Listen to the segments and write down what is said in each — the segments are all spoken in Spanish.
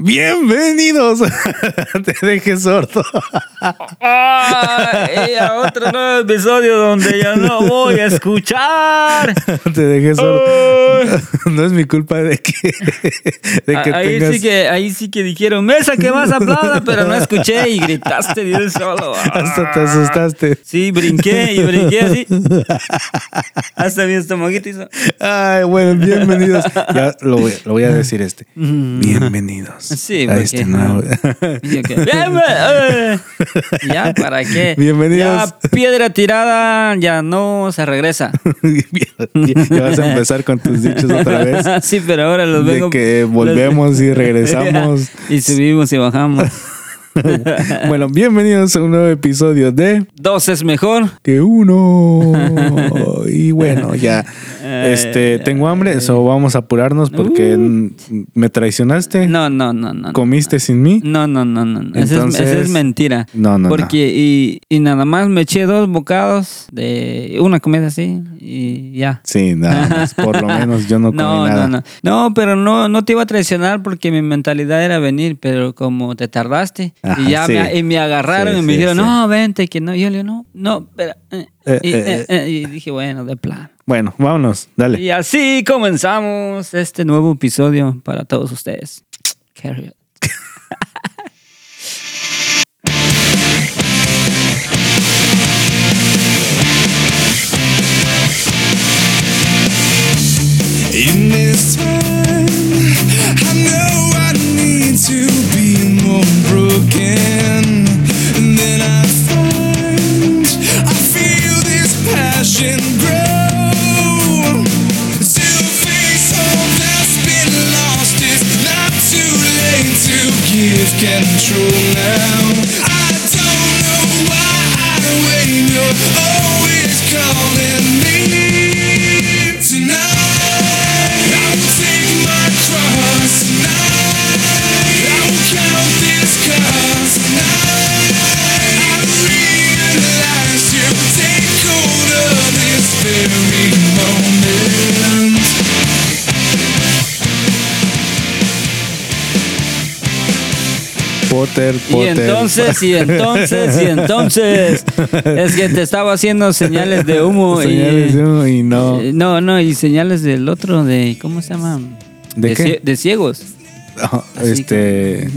Bienvenidos. Te dejé sordo. Ah, y a otro nuevo episodio donde ya no voy a escuchar. Te dejé sordo. No es mi culpa de que, de que Ah, ahí, tengas. sí que, ahí sí que dijeron, mesa que más aplauda, pero no escuché y gritaste de un solo. Hasta te asustaste. Sí, brinqué y brinqué así. Hasta mi estomaguito hizo. Ay, bueno, bienvenidos. Ya lo voy, lo voy a decir este. Bienvenidos Sí, a este nuevo. Ya, ¿para qué? Bienvenidos. Ya, piedra tirada, ya no se regresa. ya vas a empezar con tus dichos otra vez. sí, pero ahora los De vengo. que volvemos y regresamos. y subimos y bajamos. Bueno, bienvenidos a un nuevo episodio de Dos es mejor. que uno. Y bueno, ya. Este, tengo hambre, eso vamos a apurarnos porque Uh. me traicionaste. No, no, no, no. Comiste sin mí. No, no, no, no. no. Esa es- Entonces- esa es mentira. No, no, no. Porque, y, y nada más me eché dos bocados de una comida así y ya. Sí, nada más. Por lo menos yo no comí No, nada. no, no. No, pero no, no te iba a traicionar porque mi mentalidad era venir, pero como te tardaste Ajá, y ya sí. me, y me agarraron Sí, y me sí, dijeron, no, vente, que no. Y yo le digo, no, no, eh". Eh, y, eh, eh, eh, y dije, bueno, de plan. Bueno, vámonos, dale. Y así comenzamos este nuevo episodio para todos ustedes. Carry it. In this time, I know I need to be more broken. And then I control now. Potter, Y entonces, y entonces, y entonces, es que te estaba haciendo señales de humo. Señales y, de humo y no. No, no, y señales del otro, de, ¿cómo se llama? ¿De qué? cie- de ciegos. No, así este.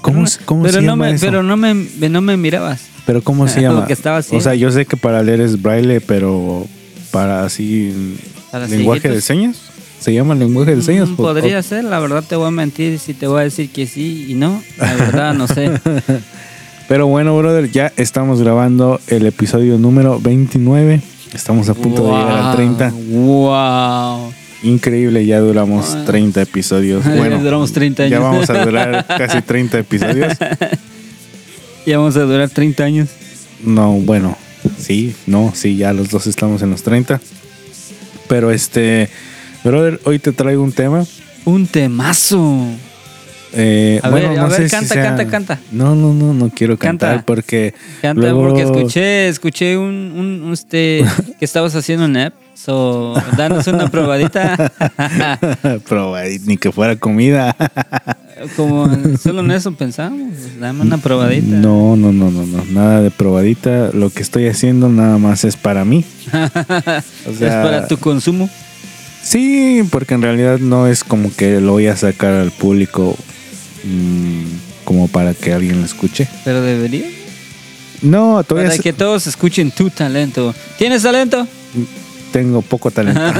¿Cómo, cómo pero se no llama me, eso? Pero no me, no me mirabas. Pero ¿cómo se llama? que estaba o sea, yo sé que para leer es braille, pero para así Para lenguaje de señas. ¿Se llama lenguaje de señas? Mm, O- Podría ser, la verdad te voy a mentir si te voy a decir que sí y no. La verdad, no sé. Pero bueno, brother, ya estamos grabando el episodio número 29. Estamos a punto de llegar al 30. Wow. Increíble, ya duramos Ah. 30 episodios. Ya Bueno, duramos 30 Ya años. vamos a durar casi 30 episodios. Ya vamos a durar 30 años. No, bueno, sí, no, sí, ya los dos estamos en los 30. Pero este, brother, hoy te traigo un tema. Un temazo. Eh, A bueno, ver, no a ver, sé si canta, sea- canta, canta. No, no, no, no quiero cantar Canta. porque. Canta luego- porque escuché, escuché un, un, un, este que estabas haciendo un app. So, danos una probadita. Proba, y ni que fuera comida. Como solo en eso pensamos. Dame una probadita. No, no, no, no, no, nada de probadita. Lo que estoy haciendo nada más es para mí. O sea, es para tu consumo. Sí, porque en realidad no es como que lo voy a sacar al público mm, como para que alguien lo escuche. Pero debería. No, todavía Para s- que todos escuchen tu talento. ¿Tienes talento? tengo poco talento.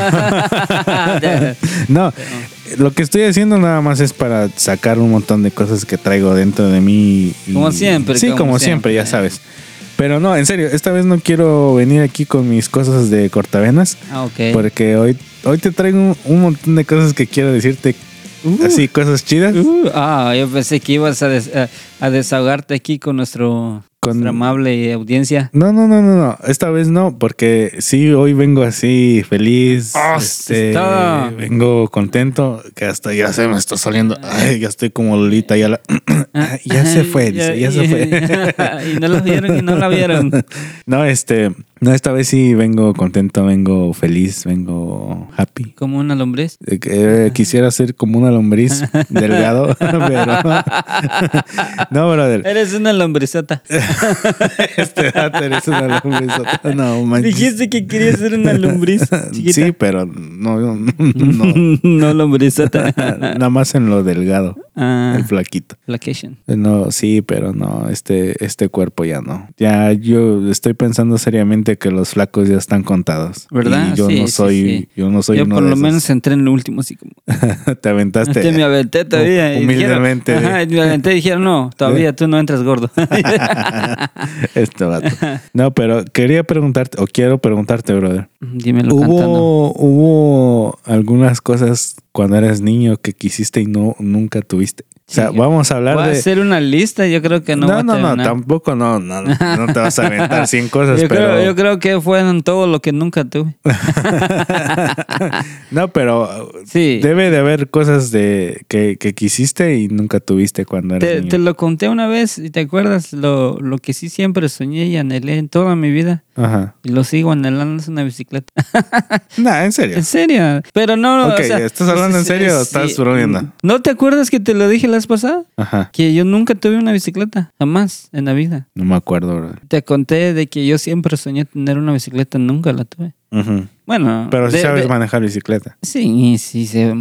no, lo que estoy haciendo nada más es para sacar un montón de cosas que traigo dentro de mí. y- Como siempre, Sí, como, como siempre, ya sabes. Pero no, en serio, esta vez no quiero venir aquí con mis cosas de cortavenas. ah, ok. Porque hoy, hoy te traigo un, un montón de cosas que quiero decirte. Así, cosas chidas. Uh, ah, yo pensé que ibas a, des- a- a desahogarte aquí con nuestro, Con- nuestra amable audiencia. No, no, no, no, no. Esta vez no, porque sí, hoy vengo así feliz. Ah, este, está. vengo contento, que hasta ya se me está saliendo. Ay, ya estoy como Lolita, ya la- Ah, ya se fue, dice, ya se fue. y no la vieron y no la vieron. No, este, No, esta vez sí vengo contento, vengo feliz, vengo happy. Como una lombriz. Eh, eh, quisiera ser como una lombriz delgado, pero no, brother. Eres una lombrizota. Este vato eres una lombriz. No, manches. Dijiste que querías ser una lombriz. chiquita. Sí, pero no, no, no. no lombrizota. Nada más en lo delgado, Ah, el flaquito. vacation. No, sí, pero no, este, este cuerpo ya no. Ya yo estoy pensando seriamente que los flacos ya están contados. ¿Verdad? Y yo Sí, no soy, sí. yo no soy Yo uno por de lo esos. menos entré en lo último, así como. te aventaste. Te me aventé todavía. y Humildemente. dijeron- Ajá, y me aventé y dijeron, no, todavía tú no entras gordo. este vato. No, pero quería preguntarte, o quiero preguntarte, brother. Dímelo cantando. ¿Hubo, hubo algunas cosas cuando eras niño que quisiste y no nunca tuviste? O sea, vamos a hablar Voy a de. hacer una lista, yo creo que no. No, voy a no, no, tampoco no, no, no, no te vas a aventar 100 cosas, Yo, pero. creo, yo creo que fueron todo lo que nunca tuve. no, pero Sí. debe de haber cosas de que, que quisiste y nunca tuviste cuando eras Te, niño. te lo conté una vez y te acuerdas lo, lo que sí siempre soñé y anhelé en toda mi vida. Ajá. Y lo sigo anhelando es una bicicleta. Nah, en serio. en serio. Pero no. Ok, o sea, ¿estás hablando en serio o sí. estás bromeando? ¿No te acuerdas que te lo dije la vez pasada? Ajá. Que yo nunca tuve una bicicleta. Jamás en la vida. No me acuerdo, bro. Te conté de que yo siempre soñé tener una bicicleta. Nunca la tuve. Ujú. Bueno. Pero sí de- sabes de- manejar bicicleta. Sí, sí, sé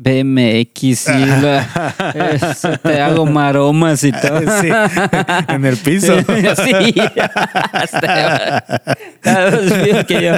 BMX eso, te hago maromas y todo. Sí, en el piso. sí. Que yo.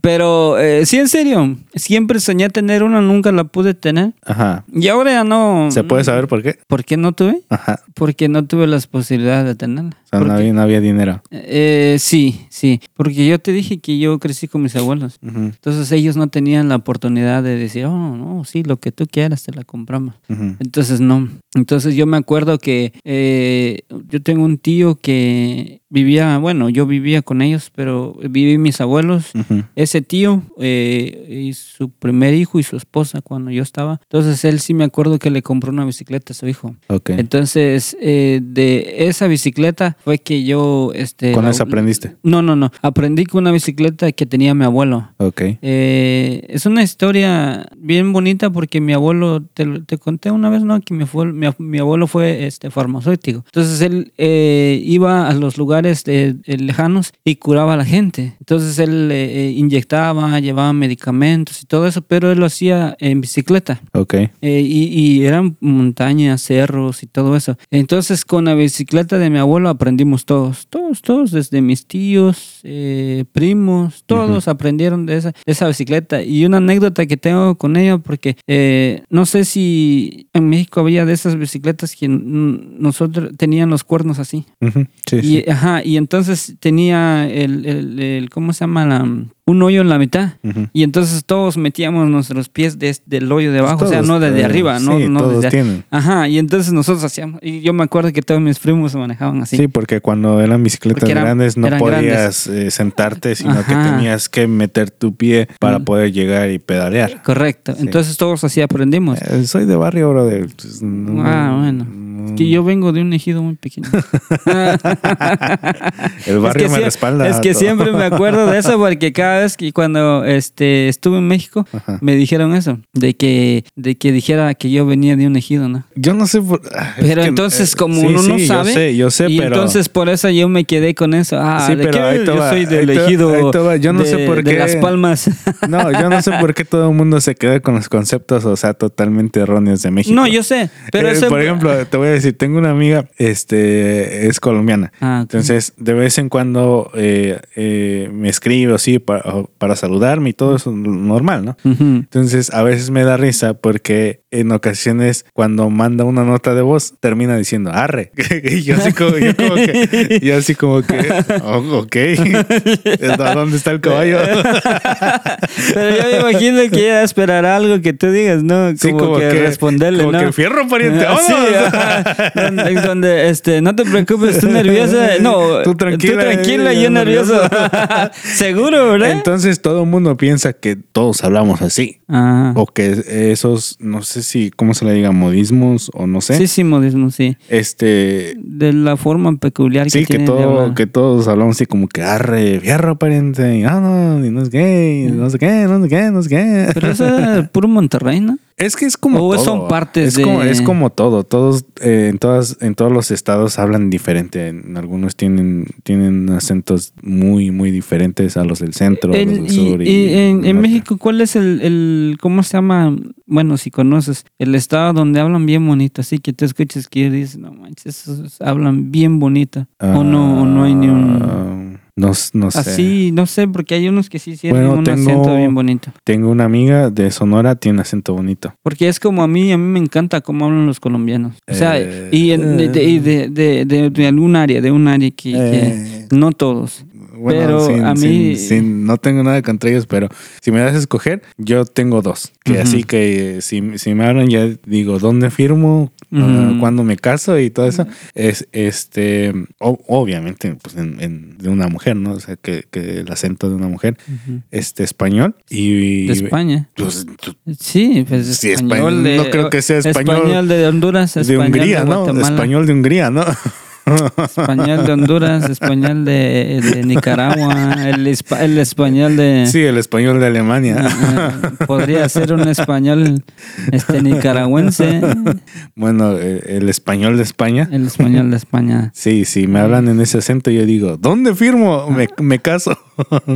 Pero eh, sí, en serio. Siempre soñé tener una, nunca la pude tener. Ajá. Y ahora ya no. ¿Se puede saber por qué? ¿Por qué no tuve? Ajá. Porque no tuve las posibilidades de tenerla. O sea, no Porque- había, no había dinero. Eh, sí, sí. Porque yo te dije que yo crecí con mis abuelos. Entonces ellos no tenían la oportunidad de decir, oh, no, sí, lo que tú quieras te la compramos. Entonces no. Entonces yo me acuerdo que eh, yo tengo un tío que vivía, bueno, yo vivía con ellos, pero viví mis abuelos. Ese tío eh, y su primer hijo y su esposa cuando yo estaba. Entonces él sí me acuerdo que le compró una bicicleta a su hijo. Ok. Entonces eh, de esa bicicleta fue que yo... Este, ¿Con esa aprendiste? No, no, no. Aprendí con una bicicleta que tenía mi abuelo. Ok. Eh, es una historia bien bonita porque mi abuelo, te, te conté una vez, ¿no? Que mi, mi, mi abuelo fue este, farmacéutico. Entonces él eh, iba a los lugares de- eh, lejanos y curaba a la gente. Entonces él eh, eh, inyectaba, llevaba medicamentos y todo eso, pero él lo hacía en bicicleta. Ok. Eh, y, y eran montañas, cerros y todo eso. Entonces con la bicicleta de mi abuelo aprendimos todos, todos, todos, desde mis tíos, eh, primos, todos aprendieron de esa, de esa bicicleta. Y una anécdota que tengo con ella, porque no sé si en México había de esas bicicletas que nosotros tenían los cuernos así. Ujú. Sí, sí. Y, ajá, y entonces tenía el, el, el- ¿cómo se llama? La, un hoyo en la mitad. Y entonces todos metíamos nuestros pies de- del hoyo de abajo, o sea, no desde eh, arriba, no, sí, no todos desde tienen. Ajá, y entonces nosotros hacíamos, y yo me acuerdo que todos mis primos se manejaban así. Sí, porque cuando eran bicicletas eran- grandes no podías eh, sentarte, sino que tenías que meter tu pie para Mm. poder llegar y pedalear. Correcto, entonces todos así aprendimos. Eh, soy de barrio, brother. Pues, no- Ah, bueno. no- Es que yo vengo de un ejido muy pequeño. El barrio es que me sie- respalda. Es que todo. siempre me acuerdo de eso porque cada vez que cuando este estuve en México Ajá. me dijeron eso, de que de que dijera que yo venía de un ejido, ¿no? Yo no sé por... ah, Pero que, entonces eh, como sí, uno no sí, sabe Yo sé, yo sé, y pero... entonces por eso yo me quedé con eso. Ah, Sí, ¿de pero qué? yo va, soy del ejido. Yo no sé de- por de qué. Las Palmas. No, yo no sé por qué todo el mundo se queda con los conceptos, o sea, totalmente erróneos de México. no, yo sé, pero Eh, eso por ejemplo, te voy a decir, tengo una amiga, este, es colombiana. Ah. Entonces, de vez en cuando eh, eh, me escribe así para, para saludarme y todo eso normal, ¿no? Entonces, a veces me da risa porque en ocasiones cuando manda una nota de voz termina diciendo arre. y yo así como, yo como que, yo así como que, "Oh, ok, ¿A ¿dónde está el caballo? Pero yo me imagino que ella esperará algo que tú digas, ¿no? Como, Sí, como que, que- responderle, como ¿no? que fierro, pariente, sí, donde, donde, este, no te preocupes, tú nerviosa. No, Tú tranquila, Tú tranquila, eh, yo yo nervioso. Seguro, ¿verdad? Entonces todo el mundo piensa que todos hablamos así. Ah. O que esos, no sé si, ¿cómo se le diga? Modismos o no sé. Sí, sí, modismo, sí. Este, De la forma peculiar sí, que que, todo, que todos hablamos así como que arre, fierro pariente, y ah, no, y no sé qué, y no sé qué, no sé qué, no sé qué. Pero eso es puro Monterrey, ¿no? Es que es como O todo. son partes es Como, de- es como todo. Todos, eh, en todas, en todos los estados hablan diferente. En algunos tienen, tienen acentos muy, muy diferentes a los del centro, a los del y, sur. y en. México, ¿cuál es el, el, cómo se llama? Bueno, si conoces, el estado donde hablan bien bonito, así que tú escuches que dices, no manches, hablan bien bonito. o no, o no hay ni un... No, no sé. Así, no sé, porque hay unos que sí tienen Bueno, un tengo- acento bien bonito. Tengo una amiga de Sonora, tiene acento bonito. Porque es como a mí, a mí me encanta cómo hablan los colombianos. O sea, Eh, y, en- de, de, y de, de, algún área, de un área que, que Eh, no todos. Bueno, Pero sin- a mí- sin- sin- no tengo nada contra ellos, pero si me das a escoger, yo tengo dos. Que así que eh, si, si me hablan, ya digo, ¿dónde firmo? Ah, Ujú. ¿Cuándo me caso? Y todo eso. Es este, o- obviamente, pues en, en- de una mujer, ¿no? O sea, que, que el acento de una mujer, Ujú. este español y. De España. pues, Sí, pues Sí, español español, de... no creo que sea español de Honduras, de español Hungría, de ¿no? Español de Hungría, ¿no? español de Honduras, español de, de Nicaragua, el, el español de... Sí, el español de Alemania. eh, podría ser un español este nicaragüense, bueno, eh, el español de España. el español de España. Sí, si me hablan en ese acento, yo digo, ¿dónde firmo? Me, me caso.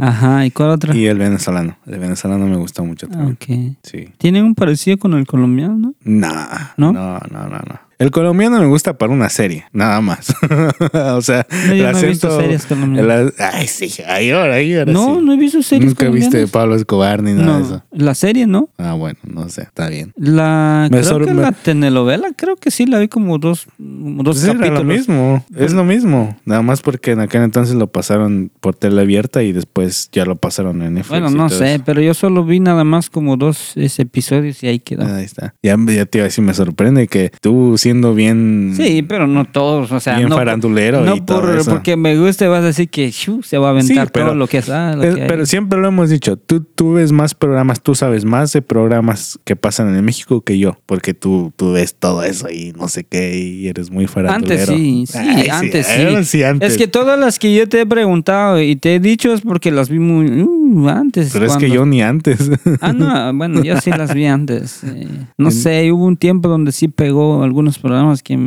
Ajá, ¿y cuál otro? y el venezolano. El venezolano me gusta mucho también. Ok. Sí. Tiene un parecido con el colombiano, ¿no? Nah, ¿No? no, no, no, no. El colombiano me gusta para una serie, nada más. o sea, No, yo no he visto series colombianas. ay, sí, ay, ahora, ay, ahora No, sí. no he visto series Nunca viste. Pablo Escobar ni nada de eso. la serie, ¿no? Ah, bueno, no sé, está bien. La Me creo que la telenovela, creo que sí la vi como dos, dos Pues era capítulos. lo mismo, es lo mismo. Nada más porque en aquel entonces lo pasaron por tele abierta y después ya lo pasaron en Netflix. Bueno, no sé, eso. pero yo solo vi nada más como dos episodios y ahí quedó. Ahí está. Ya, ya te iba a decir, me sorprende que tú siendo bien. Sí, pero no todos, o sea, Bien no, farandulero no y todo por, eso. porque me guste vas a decir que shu, se va a aventar Sí, pero- todo lo que es, ah, lo Es- que hay. pero siempre lo hemos dicho, tú, tú ves más programas, tú sabes más de programas que pasan en México que yo, porque tú, tú ves todo eso y no sé qué, y eres muy farandulero. Antes sí, sí, Ay, antes sí. ahora sí, antes. Es que todas las que yo te he preguntado y te he dicho es porque las vi muy uh, antes. Pero es que cuando- yo ni antes. Ah, no, bueno, yo sí las vi antes. eh, no sé, hubo un tiempo donde sí pegó algunos programas que,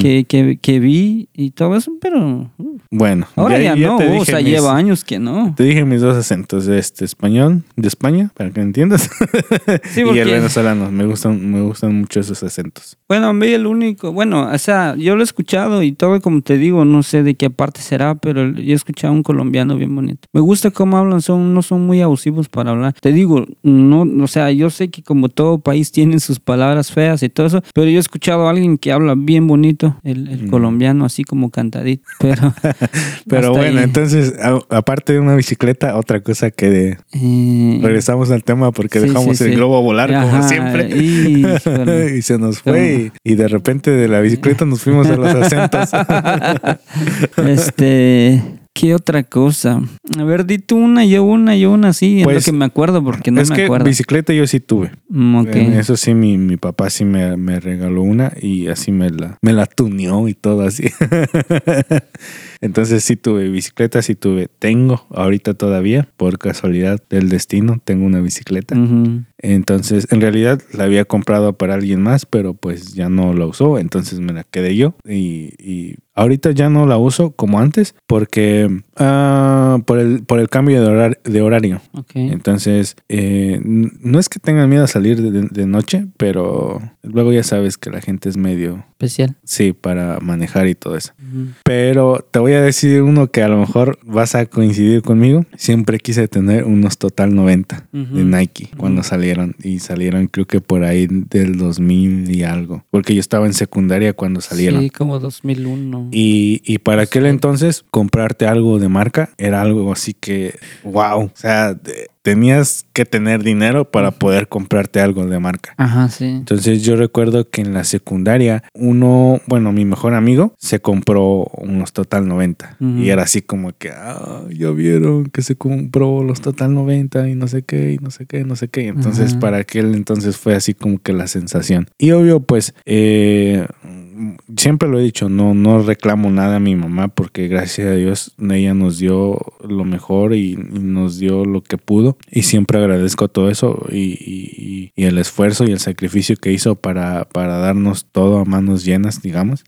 que, que, que vi y todo eso, pero uh, bueno, ahora ya, no, te o sea, mis- lleva años que no. Te dije mis dos acentos, este español de España, para que me entiendas, Sí, y el venezolano. Me gustan, me gustan mucho esos acentos. Bueno, a mí el único, bueno, o sea, yo lo he escuchado y todo, como te digo, no sé de qué parte será, pero yo he escuchado a un colombiano bien bonito. Me gusta cómo hablan, son, no son muy abusivos para hablar. Te digo, no, o sea, yo sé que como todo país tiene sus palabras feas y todo eso, pero yo he escuchado a alguien que habla bien bonito, el, el Mm. colombiano, así como cantadito, pero... Pero bueno, ahí. entonces, a- aparte de una bicicleta, otra cosa que de- Eh, regresamos al tema porque Sí, dejamos sí, el sí. globo volar como siempre. y se nos fue y, y de repente de la bicicleta nos fuimos a los acentos. Este, ¿qué otra cosa? A ver, di tú una, yo una, yo una, sí, es Pues, lo que me acuerdo porque no es me que acuerdo. bicicleta yo sí tuve. Mm, Eso sí, mi, mi papá sí me, me regaló una y así me la, me la tuneó y todo así. Entonces sí tuve bicicleta, sí tuve. Tengo ahorita todavía, por casualidad del destino, tengo una bicicleta. Entonces, en realidad la había comprado para alguien más, pero pues ya no la usó, entonces me la quedé yo. Y, y ahorita ya no la uso como antes, porque ah, por, el, por el cambio de, horar- de horario. Ok. Entonces, eh, no es que tengan miedo a salir de, de noche, pero luego ya sabes que la gente es medio, Especial. sí, para manejar y todo eso. Pero te voy a decir uno que a lo mejor vas a coincidir conmigo. Siempre quise tener unos Total 90 de. Nike cuando salieron. Y salieron creo que por ahí del 2000 y algo. Porque yo estaba en secundaria cuando salieron. Sí, como 2001. Y, y para aquel entonces, comprarte algo de marca era algo así que, wow. O sea, de- tenías que tener dinero para poder comprarte algo de marca. Ajá, sí. Entonces yo recuerdo que en la secundaria uno, bueno, mi mejor amigo se compró unos Total 90 Ujú. y era así como que, ah, ya vieron que se compró los Total 90 y no sé qué, y no sé qué, no sé qué. Entonces para aquel entonces fue así como que la sensación. Y obvio, pues, eh, siempre lo he dicho, no, no reclamo nada a mi mamá porque gracias a Dios ella nos dio lo mejor y, y nos dio lo que pudo y siempre agradezco todo eso y, y- y el esfuerzo y el sacrificio que hizo para, para darnos todo a manos llenas, digamos.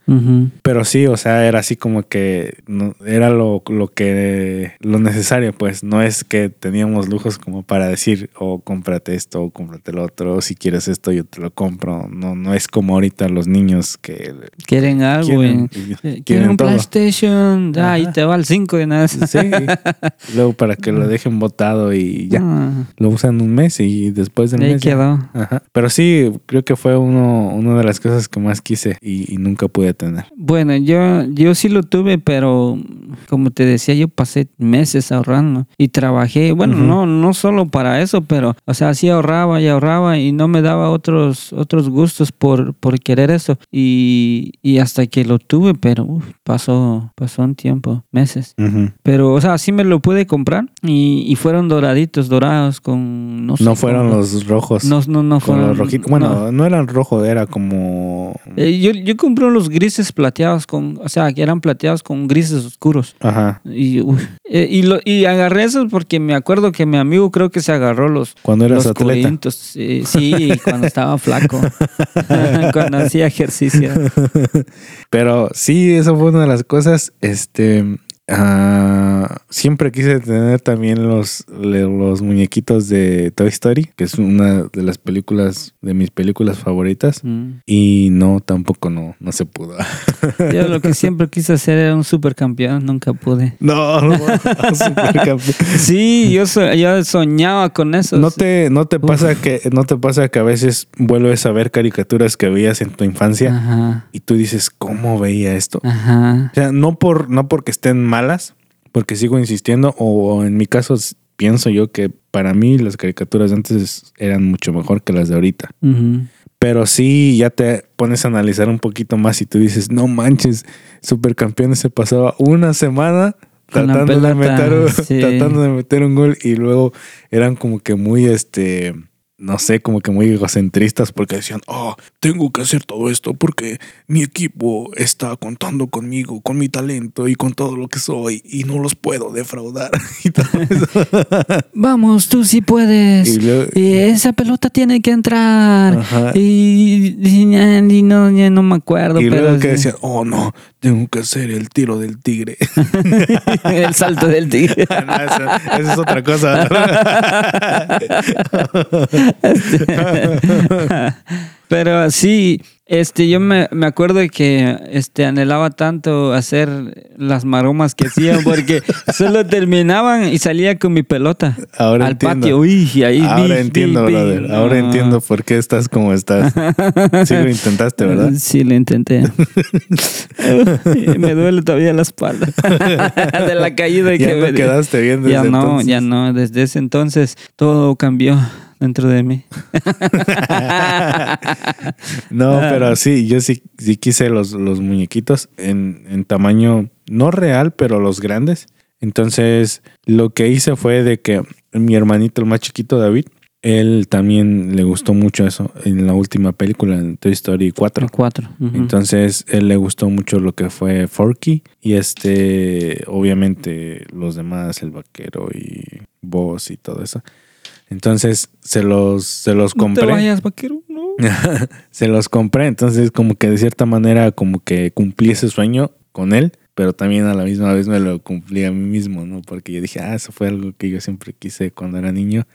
Pero sí, o sea, era así como que no- era lo, lo que lo necesario, pues no es que teníamos lujos como para decir, oh, cómprate esto, o cómprate lo otro, o si quieres esto, yo te lo compro. No, no es como ahorita los niños que Quieren algo, quieren. Eh, quieren Quieren un todo. PlayStation. Ah, ahí te va el 5 de nada. Sí, luego para que lo dejen botado y ya. Ah, Lo usan un mes y después del ahí mes. ya. quedó. Ajá. Pero sí, creo que fue uno, una de las cosas que más quise y, y nunca pude tener. Bueno, yo, yo sí lo tuve, pero como te decía, yo pasé meses ahorrando y trabajé. Bueno, Ujú. no, no solo para eso, pero, o sea, sí ahorraba y ahorraba y no me daba otros, otros gustos por, por querer eso. Y, y hasta que lo tuve, pero uf, pasó, pasó un tiempo, meses. Pero, o sea, sí me lo pude comprar y, y fueron doraditos, dorados con... No, sé No fueron los rojos. No, no, no fueron... los rojitos. no. Bueno, no. eran rojos, era como. Eh, yo, yo compré los grises plateados con, o sea, que eran plateados con grises oscuros. Ajá. Y, uy, eh, y, lo, y agarré esos porque me acuerdo que mi amigo creo que se agarró los, Cuando eras los atleta. corintos. Eh, sí, cuando estaba flaco. cuando hacía ejercicio. Pero sí, eso fue una de las cosas. Este. Siempre quise tener también los, los muñequitos de Toy Story, que es una de las películas, de mis películas favoritas. Mm. Y no, tampoco no, no se pudo. Yo lo que siempre quise hacer era un supercampeón, nunca pude. No, no, supercampeón. Sí, yo, so- yo soñaba con eso. ¿No te, no te pasa que, no te pasa que a veces vuelves a ver caricaturas que veías en tu infancia Ajá, y tú dices, ¿cómo veía esto? ajá. O sea, no por, no porque estén malas, porque sigo insistiendo, o en mi caso pienso yo que para mí las caricaturas de antes eran mucho mejor que las de ahorita. Pero sí, ya te pones a analizar un poquito más y tú dices, no manches, Supercampeones se pasaba una semana tratando de, meter, sí. tratando de meter un gol y luego eran como que muy, este, no sé, como que muy egocentristas porque decían, oh, tengo que hacer todo esto porque mi equipo está contando conmigo, con mi talento y con todo lo que soy y no los puedo defraudar. y todo eso. Vamos, tú sí puedes. Y luego- Y esa pelota tiene que entrar. Y, no, ya no me acuerdo. Y pero luego que sí. decían, oh no, tengo que hacer el tiro del tigre. el salto del tigre. No, es otra cosa. That's it. Pero sí, este, yo me, me acuerdo de que este, anhelaba tanto hacer las maromas que hacían porque solo terminaban y salía con mi pelota Ahora al entiendo. patio. Uy, y ahí Ahora bi, entiendo, bi, bi. brother. Ahora Ah. entiendo por qué estás como estás. Sí lo intentaste, ¿verdad? Sí, lo intenté. me duele todavía la espalda de la caída Ya que no me quedaste bien desde Ya no, entonces. ya no. Desde ese entonces todo cambió dentro de mí. No, pero sí, yo sí, sí quise los, los muñequitos en, en tamaño no real, pero los grandes. Entonces, lo que hice fue de que mi hermanito, el más chiquito, David, él también le gustó mucho eso en la última película, en Toy Story 4. El cuatro. ujú. Entonces, él le gustó mucho lo que fue Forky y este, obviamente, los demás, el vaquero y Boss y todo eso. Entonces, se los, se los No te compré. vayas, vaquero. Se los compré. Entonces, como que de cierta manera, como que cumplí ese sueño con él, pero también a la misma vez me lo cumplí a mí mismo, ¿no? Porque yo dije, ah, eso fue algo que yo siempre quise cuando era niño.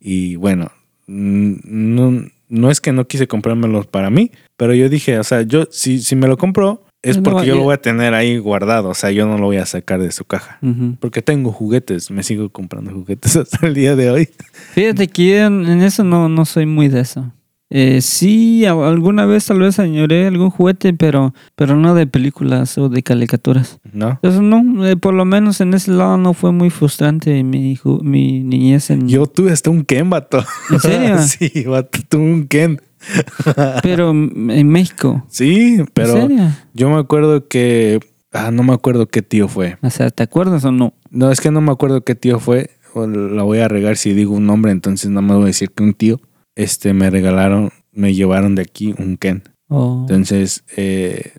Y bueno, mm, no, no es que no quise comprármelos para mí, pero yo dije, o sea, yo si, si me lo compro es No, porque yo lo voy a tener ahí guardado, o sea, yo no lo voy a sacar de su caja. Porque tengo juguetes, me sigo comprando juguetes hasta el día de hoy. Fíjate que en en eso no, no soy muy de eso. Eh, sí, alguna vez tal vez añoré algún juguete, pero, pero no de películas o de caricaturas. ¿No? Entonces, no, eh, por lo menos en ese lado no fue muy frustrante mi, ju- mi niñez. En, Yo tuve hasta un Ken, vato. ¿En serio? sí, vato, tuve un Ken. Pero en México. Sí, pero ¿En serio? yo me acuerdo que. Ah, no me acuerdo qué tío fue. O sea, ¿te acuerdas o no? No, es que no me acuerdo qué tío fue. O la voy a regar si digo un nombre, entonces no me voy a decir que un tío. Este, me regalaron, me llevaron de aquí un Ken. O- Entonces, eh,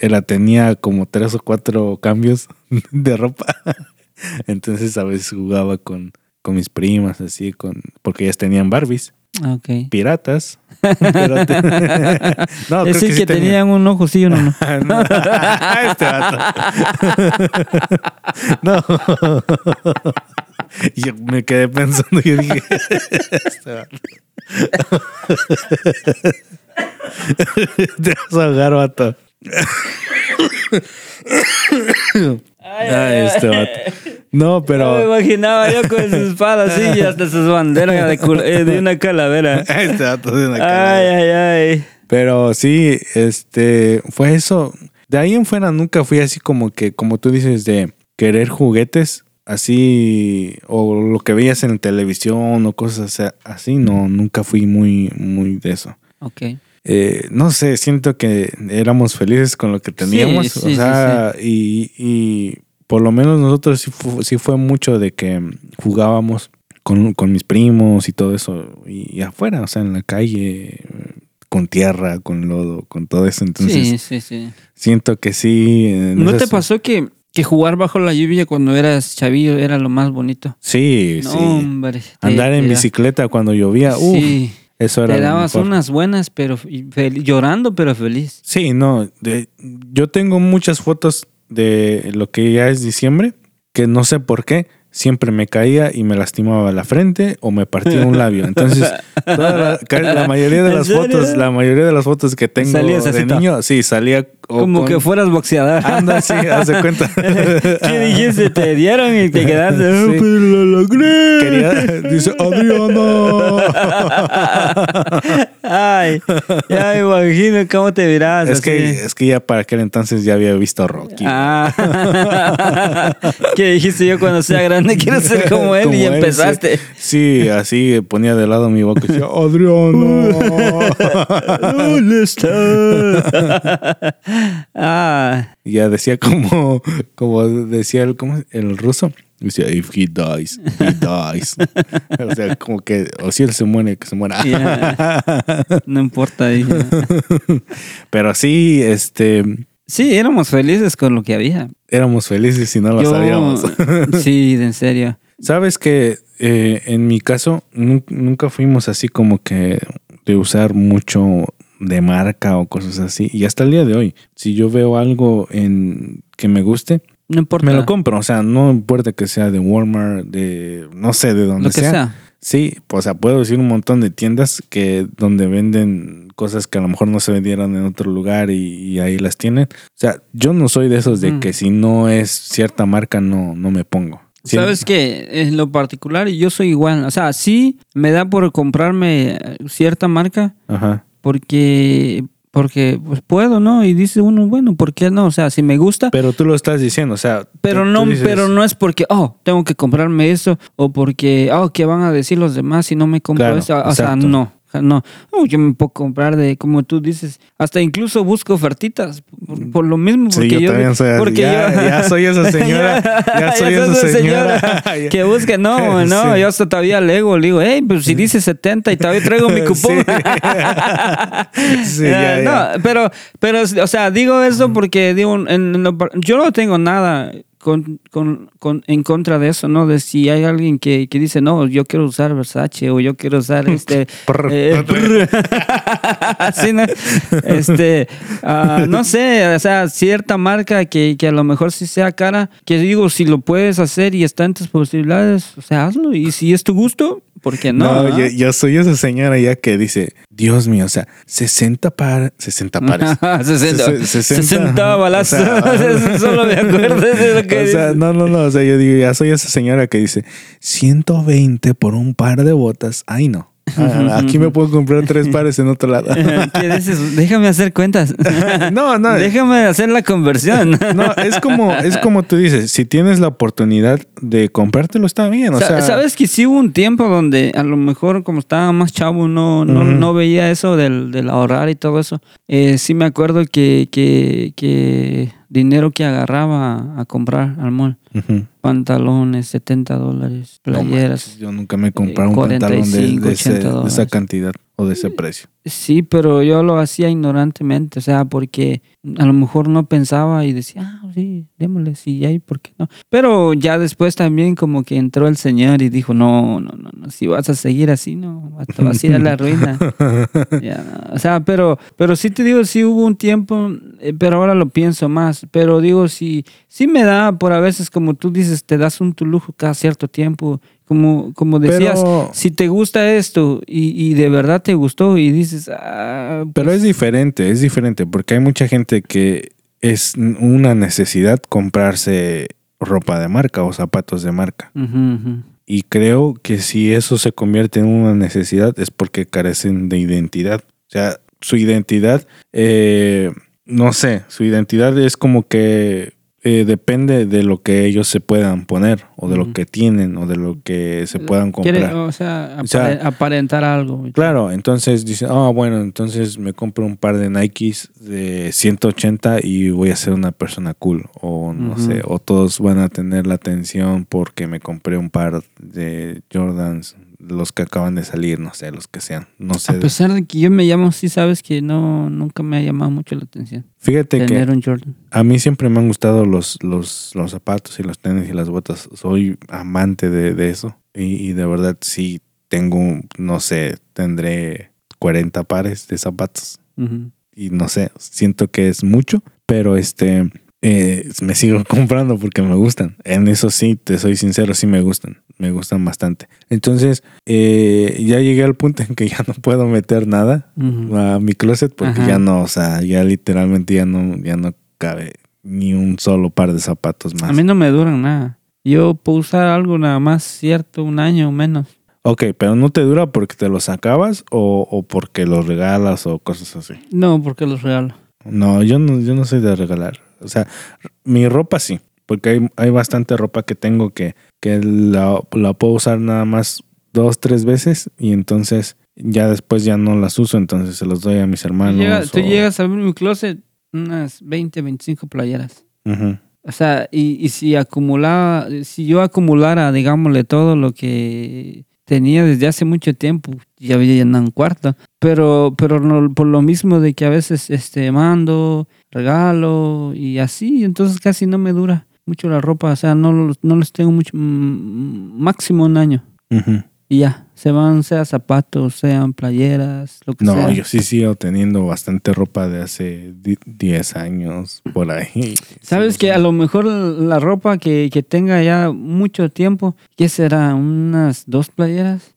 ella tenía como tres o cuatro cambios de ropa. Entonces a veces jugaba con, con mis primas, así, con porque ellas tenían Barbies, Ah, ok. piratas. Creo es sí que, tenía. tenían un ojo, sí o no. no. No. este vato. no. Y yo me quedé pensando y dije, este vato. Te vas a ahogar, vato. Ay, este vato. No, No me pero. imaginaba yo con su espada así y hasta sus banderas de, cul- eh, de una calavera. Este vato de una Ay, cara. ay, ay. Pero sí, este, fue eso. De ahí en fuera nunca fui así como que, como tú dices, de querer juguetes así, o lo que veías en televisión o cosas así, no, nunca fui muy, muy de eso. Ok. Eh, no sé, siento que éramos felices con lo que teníamos, Sí, o sí, sea, Y, y por lo menos nosotros sí, fu- sí fue mucho de que jugábamos con, con mis primos y todo eso, y, y afuera, o sea, en la calle, con tierra, con lodo, con todo eso, entonces sí, sí, sí. siento que sí. ¿No te pasó que, que jugar bajo la lluvia cuando eras chavillo era lo más bonito? Sí, No, sí. hombre. Andar en bicicleta cuando llovía, uff, Sí. eso era Te dabas unas buenas, pero llorando, pero feliz. Sí, no. de- yo tengo muchas fotos de lo que ya es diciembre, que no sé por qué, siempre me caía y me lastimaba la frente o me partía un labio. Entonces, toda la, la mayoría de ¿En las fotos, la mayoría de las fotos que tengo de niño, sí, salía Como con- que fueras boxeador. Anda, sí, haz de cuenta. ¿Qué dijiste? Te dieron y te quedaste. "Oh, Sí. pero lo logré. Quería, dice, Adriana. Ay, ya me imagino cómo te verás. es, que, es que ya para aquel entonces ya había visto a Rocky. Ah. ¿Qué dijiste yo cuando sea grande? Quiero ser como él Como y él, empezaste. Sí, sí, así ponía de lado mi boca y decía, Adriana. ¿Dónde está? Ah, ya decía como, como decía el, el ruso. Decía, if he dies, he dies. o sea, como que, o si él se muere, que se muera. No importa. dije. Pero sí, este, Sí, éramos felices con lo que había. éramos felices y no lo Yo- sabíamos. sí, en serio. Sabes que eh, en mi caso nun- nunca fuimos así como que de usar mucho de marca o cosas así. Y hasta el día de hoy, si yo veo algo en que me guste, No importa. me lo compro. O sea, no importa que sea de Walmart, de no sé, de donde Lo que sea. Sí, o sea, puedo decir un montón de tiendas que donde venden cosas que a lo mejor no se vendieran en otro lugar y, y ahí las tienen. O sea, yo no soy de esos de Mm. que si no es cierta marca no, no me pongo. Sí, Sabes que en lo particular yo soy igual. O sea, sí me da por comprarme cierta marca Ajá. Porque porque pues puedo, ¿no? Y dice uno, bueno, ¿por qué no? O sea, si me gusta, Pero tú lo estás diciendo, o sea. pero tú- no, tú dices- pero no es porque, oh, tengo que comprarme eso o porque, oh, ¿qué van a decir los demás si no me compro Claro, eso? O sea, exacto. No. No, yo me puedo comprar de, como tú dices, hasta incluso busco ofertitas por, por lo mismo. Sí, Porque yo, también soy así. porque ya, yo- ya soy esa señora. ya, soy sos esa señora. que busque, no, no, Sí. yo hasta todavía lego, le digo, hey, pues si dice 70 y todavía traigo mi cupón. Sí, ya, Eh, ya. No, pero, pero, o sea, digo eso porque digo, en- en lo par- yo no tengo nada con, con, con- en contra de eso, ¿no? De si hay alguien que, que dice, no, yo quiero usar Versace o yo quiero usar este... Eh. Sí, ¿no? Este, ah, no sé, o sea, cierta marca que, que a lo mejor sí sea cara, que digo, si lo puedes hacer y está en tus posibilidades, o sea, hazlo. Y si es tu gusto, ¿por qué no? No, yo, yo soy esa señora ya que dice, Dios mío, o sea, 60 par, 60 pares. 60, Ses- 60, 60 balazos. o sea, Solo me acuerdo de lo que O sea, no, no, no. O sea, yo digo, ya soy esa señora que dice 120 por un par de botas. Ay, no. Ah, aquí me puedo comprar tres pares en otro lado. ¿Qué dices? Déjame hacer cuentas. no, no. Déjame hacer la conversión. No, es como, es como tú dices, si tienes la oportunidad de comprártelo, está bien. O sea, Sabes que sí hubo un tiempo donde a lo mejor como estaba más chavo no, no, no veía eso del, del ahorrar y todo eso. Eh, sí me acuerdo que, que, que dinero que agarraba a comprar al mall. Pantalones, 70 dólares, playeras. yo nunca me he comprado un 45, pantalón de, de ese- 80 de esa cantidad o de ese precio. Sí, pero yo lo hacía ignorantemente, o sea, porque a lo mejor no pensaba y decía, ah, sí, démosle, sí, ahí, ¿por qué no? Pero ya después también como que entró el Señor y dijo, no, no, no, no, si vas a seguir así, no, te vas a ir a la ruina. Ya, o sea, pero, pero sí te digo, sí hubo un tiempo, eh, pero ahora lo pienso más, pero digo, sí, sí me da por a veces, como tú dices, te das un tu lujo cada cierto tiempo, como, como decías, Pero- si te gusta esto y, y de verdad te gustó y dices, ah, Pero es diferente, es diferente, porque hay mucha gente que es una necesidad comprarse ropa de marca o zapatos de marca. Y creo que si eso se convierte en una necesidad es porque carecen de identidad. O sea, su identidad, eh, no sé, su identidad es como que eh, depende de lo que ellos se puedan poner o de lo que tienen o de lo que se puedan Quiere, comprar. o sea, O sea, apare- aparentar algo. Claro, entonces dicen, ah, bueno, entonces me compro un par de Nikes de 180 y voy a ser una persona cool. O no sé, o todos van a tener la atención porque me compré un par de Jordans, los que acaban de salir, no sé, los que sean. No sé. A pesar de que yo me llamo, sí sabes que no, nunca me ha llamado mucho la atención Fíjate tener que un Jordan. a mí siempre me han gustado los, los, los zapatos y los tenis y las botas. Soy amante de, de eso. Y, y de verdad sí tengo, no sé, tendré 40 pares de zapatos. Y no sé, siento que es mucho, pero este eh, me sigo comprando porque me gustan. En eso sí, te soy sincero, sí me gustan, me gustan bastante. Entonces, eh, ya llegué al punto en que ya no puedo meter nada a mi closet porque Ajá. ya no, o sea, ya literalmente ya no, ya no cabe ni un solo par de zapatos más. A mí no me duran nada. Yo puedo usar algo nada más cierto, un año o menos. Ok, pero no te dura porque te los acabas o, o porque los regalas o cosas así. No, porque los regalo. No, yo no, yo no soy de regalar. O sea, mi ropa sí, porque hay, hay bastante ropa que tengo que, que la, la puedo usar nada más dos, tres veces y entonces ya después ya no las uso, entonces se los doy a mis hermanos. llegas, tú llegas a ver mi closet, unas 20, 25 playeras. O sea, y, y si acumulaba, si yo acumulara, digámosle, todo lo que tenía desde hace mucho tiempo, ya había llenado un cuarto. Pero, pero no- por lo mismo de que a veces este mando, regalo y así, entonces casi no me dura mucho la ropa. O sea, no, no les tengo mucho, mm, máximo un año. Y ya, se van, sea zapatos, sean playeras, lo que No, sea. yo sí sigo teniendo bastante ropa de hace di- 10 años por ahí. Sabes Sí, que a lo mejor la ropa que, que tenga ya mucho tiempo, ¿qué será? ¿Unas dos playeras?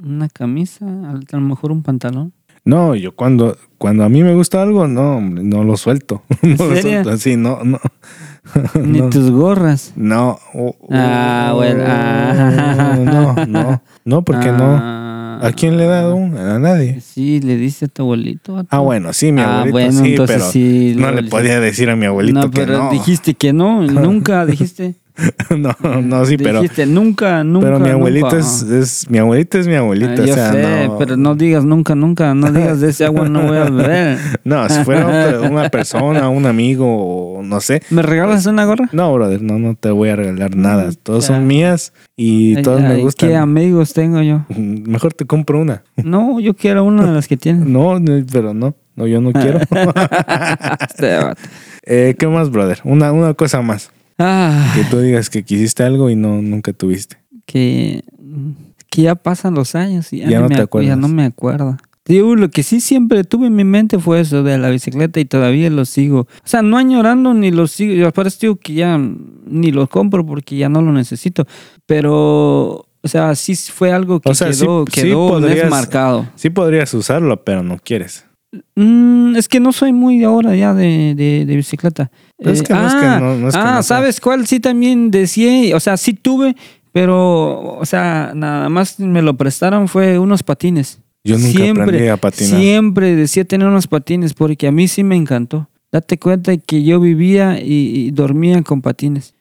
¿Una camisa? A lo mejor un pantalón. No, yo cuando, cuando a mí me gusta algo, no, no lo suelto. No lo suelto así, no, no. Ni No. tus gorras. No. oh, oh, Ah, bueno, ah. No, no. No, porque no. Ah, ¿A quién le he dado? A nadie. Sí, le diste a tu abuelito. vato. Ah, bueno, sí, mi Ah, abuelito bueno, sí, entonces pero sí, no le le- podía decir a mi abuelito no, que pero no. dijiste que no, nunca dijiste. no, no, sí, pero, Dijiste nunca, nunca. pero mi abuelito nunca. es, es, mi abuelito es mi Ah, abuelito, yo o sea, sé, no. pero no digas nunca, nunca, no digas de ese agua no voy a beber. No, si fuera una persona, un amigo, o no sé. ¿Me regalas una gorra? No, brother, no, no te voy a regalar nada. Todas ya. son mías y Ay, todas me gustan. ¿Qué amigos tengo yo? Mejor te compro una. No, yo quiero una de las que tienes. No, pero no, no, yo no quiero. Este. Eh, ¿Qué más, brother? Una, una cosa más. Ah, Que tú digas que quisiste algo y no nunca tuviste. que, que ya pasan los años y ya, no me te acu- acuerdas. ya no me acuerdo. Digo, lo que sí siempre tuve en mi mente fue eso de la bicicleta y todavía lo sigo. O sea, no añorando ni lo sigo. Yo aparte digo que ya ni lo compro porque ya no lo necesito. Pero, o sea, sí sí fue algo que O sea, sí- quedó, sí quedó podrías- marcado. Sí podrías usarlo, pero no quieres. Mm, es que no soy muy ahora ya de, de, de bicicleta. Es Eh, que no es que ah, no- no es que ah, no sea. ¿sabes cuál? Sí también decía, o sea, sí tuve, pero, o sea, nada más me lo prestaron fue unos patines. Yo nunca aprendí a patinar. Siempre decía tener unos patines porque a mí sí me encantó. Date cuenta que yo vivía y, y dormía con patines.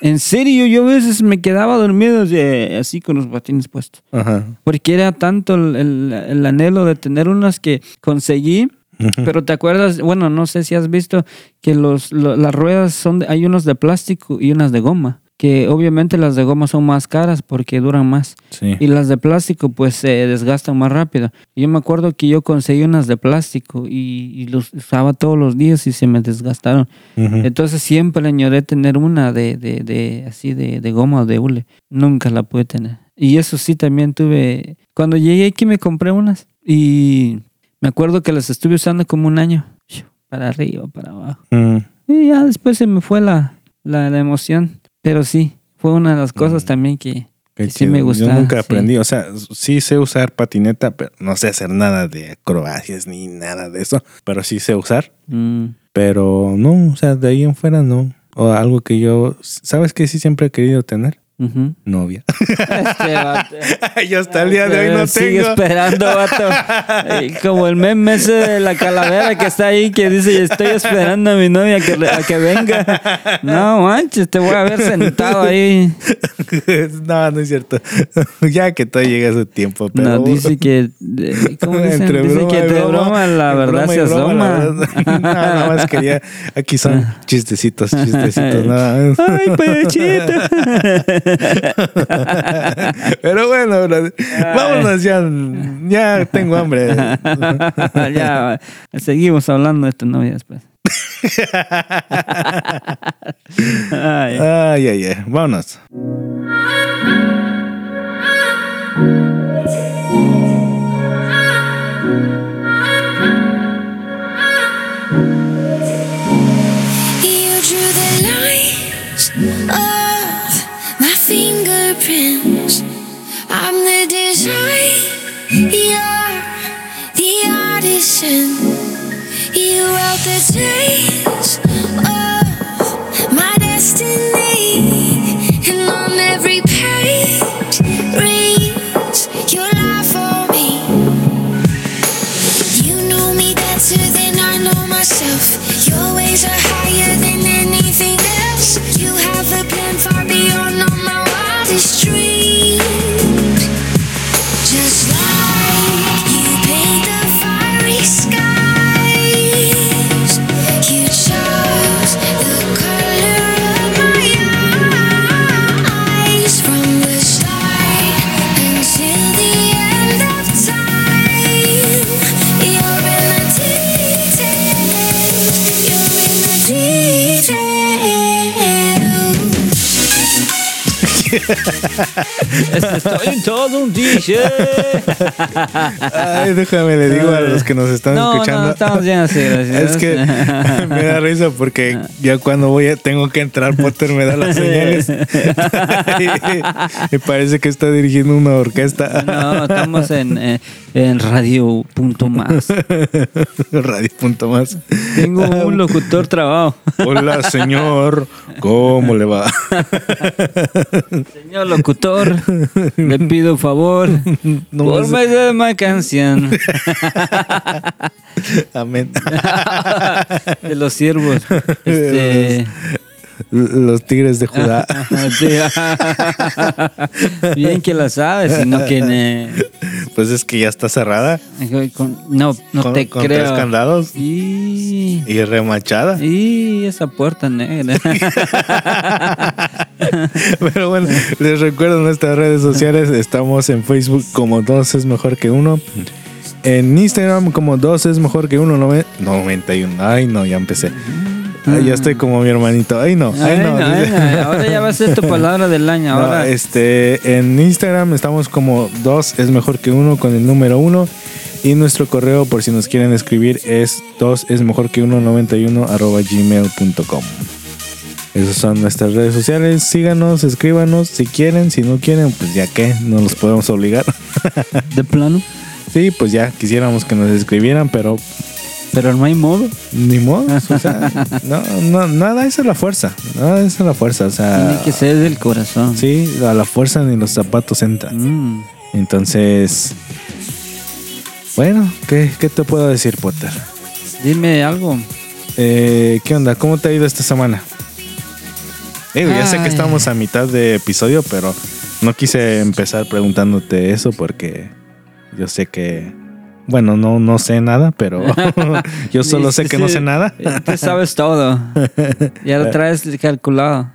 En serio, yo a veces me quedaba dormido así, así con los patines puestos. Ajá. Porque era tanto el, el- el anhelo de tener unas que conseguí. Pero te acuerdas, bueno, no sé si has visto que los, lo- las ruedas son, de- hay unos de plástico y unas de goma. Que obviamente las de goma son más caras porque duran más. Sí. Y las de plástico pues se desgastan más rápido. Yo me acuerdo que yo conseguí unas de plástico y, y los usaba todos los días y se me desgastaron. Entonces siempre añoré tener una de, de, de así de, de goma o de hule. Nunca la pude tener. Y eso sí también tuve. Cuando llegué aquí me compré unas. Y me acuerdo que las estuve usando como un año. Para arriba, para abajo. Y ya después se me fue la, la, la emoción. Pero sí, fue una de las cosas también que, que sí me gustaba. Yo nunca sí. aprendí, o sea, sí sé usar patineta, pero no sé hacer nada de acrobacias ni nada de eso, pero sí sé usar, Mm. pero no, o sea, de ahí en fuera no. O algo que yo, ¿sabes qué sí siempre he querido tener? Novia. Este vato. yo hasta el día de hoy no Sigue tengo. esperando, vato. Como el meme ese de la calavera que está ahí que dice, estoy esperando a mi novia que, re- a que venga. No manches, te voy a ver sentado ahí. no, no es cierto. ya que todo llega a su tiempo, pero No, dice que, de- ¿cómo dicen? Entre Dice broma que de broma, broma la verdad broma se asoma. no, nada más quería. Aquí son chistecitos, chistecitos, nada más. Ay, pechito. Pero bueno, vámonos ya. Ya tengo hambre. ya, seguimos hablando de tu novia después. Ay. Ay, ay, ay. Vámonos. Artisan. You wrote the tapes of my destiny, and on every page reads your life for me. You know me better than I know myself. Your ways Estoy en todo un DJ. Ay, déjame, le digo a los que nos están no, escuchando. No, estamos bien así, gracias. Es que me da risa porque ya cuando voy a, tengo que entrar, Potter me da las señales. y, y parece que está dirigiendo una orquesta. No, estamos en, eh, en Radio Punto Más. Radio punto más. Tengo un locutor trabajo. Hola, señor. ¿Cómo le va? Señor locutor, le pido un favor. No por medio de mi canción Amén. de los siervos. Este, Los tigres de Judá. sí. Bien que la sabes, sino que ne- Pues es que ya está cerrada. con- no, no con, te con creo. tres candados Y, y remachada. y esa puerta negra. Pero bueno, les recuerdo nuestras redes sociales. Estamos en Facebook como dos es mejor que uno. En Instagram como dos es mejor que uno. nove- 91. Ay, no, ya empecé. Ay, ya estoy como mi hermanito. Ay, no. Ay, Ay, no. no, ay, no, Ahora ya va a ser tu palabra del año. No, Ahora este, en Instagram estamos como dos es mejor que uno con el número uno. Y nuestro correo, por si nos quieren escribir, es dos es mejor que uno 91 arroba gmail.com. Esas son nuestras redes sociales. Síganos, escríbanos si quieren. Si no quieren, pues ya que, no los podemos obligar. de plano. sí, pues ya quisiéramos que nos escribieran, pero Pero no hay modo. Ni modo. O sea, no, no, nada, esa es la fuerza. Nada, esa es la fuerza. O sea, Tiene que ser del corazón. sí, a la fuerza ni los zapatos entran. Mm. Entonces, bueno, ¿qué, qué te puedo decir, Potter? Dime algo. Eh, ¿Qué onda? ¿Cómo te ha ido esta semana? Digo, ya sé que estamos a mitad de episodio, pero no quise empezar preguntándote eso porque yo sé que, bueno, no, no sé nada, pero yo solo sé que no sé nada. Tú sabes todo. Ya lo traes calculado.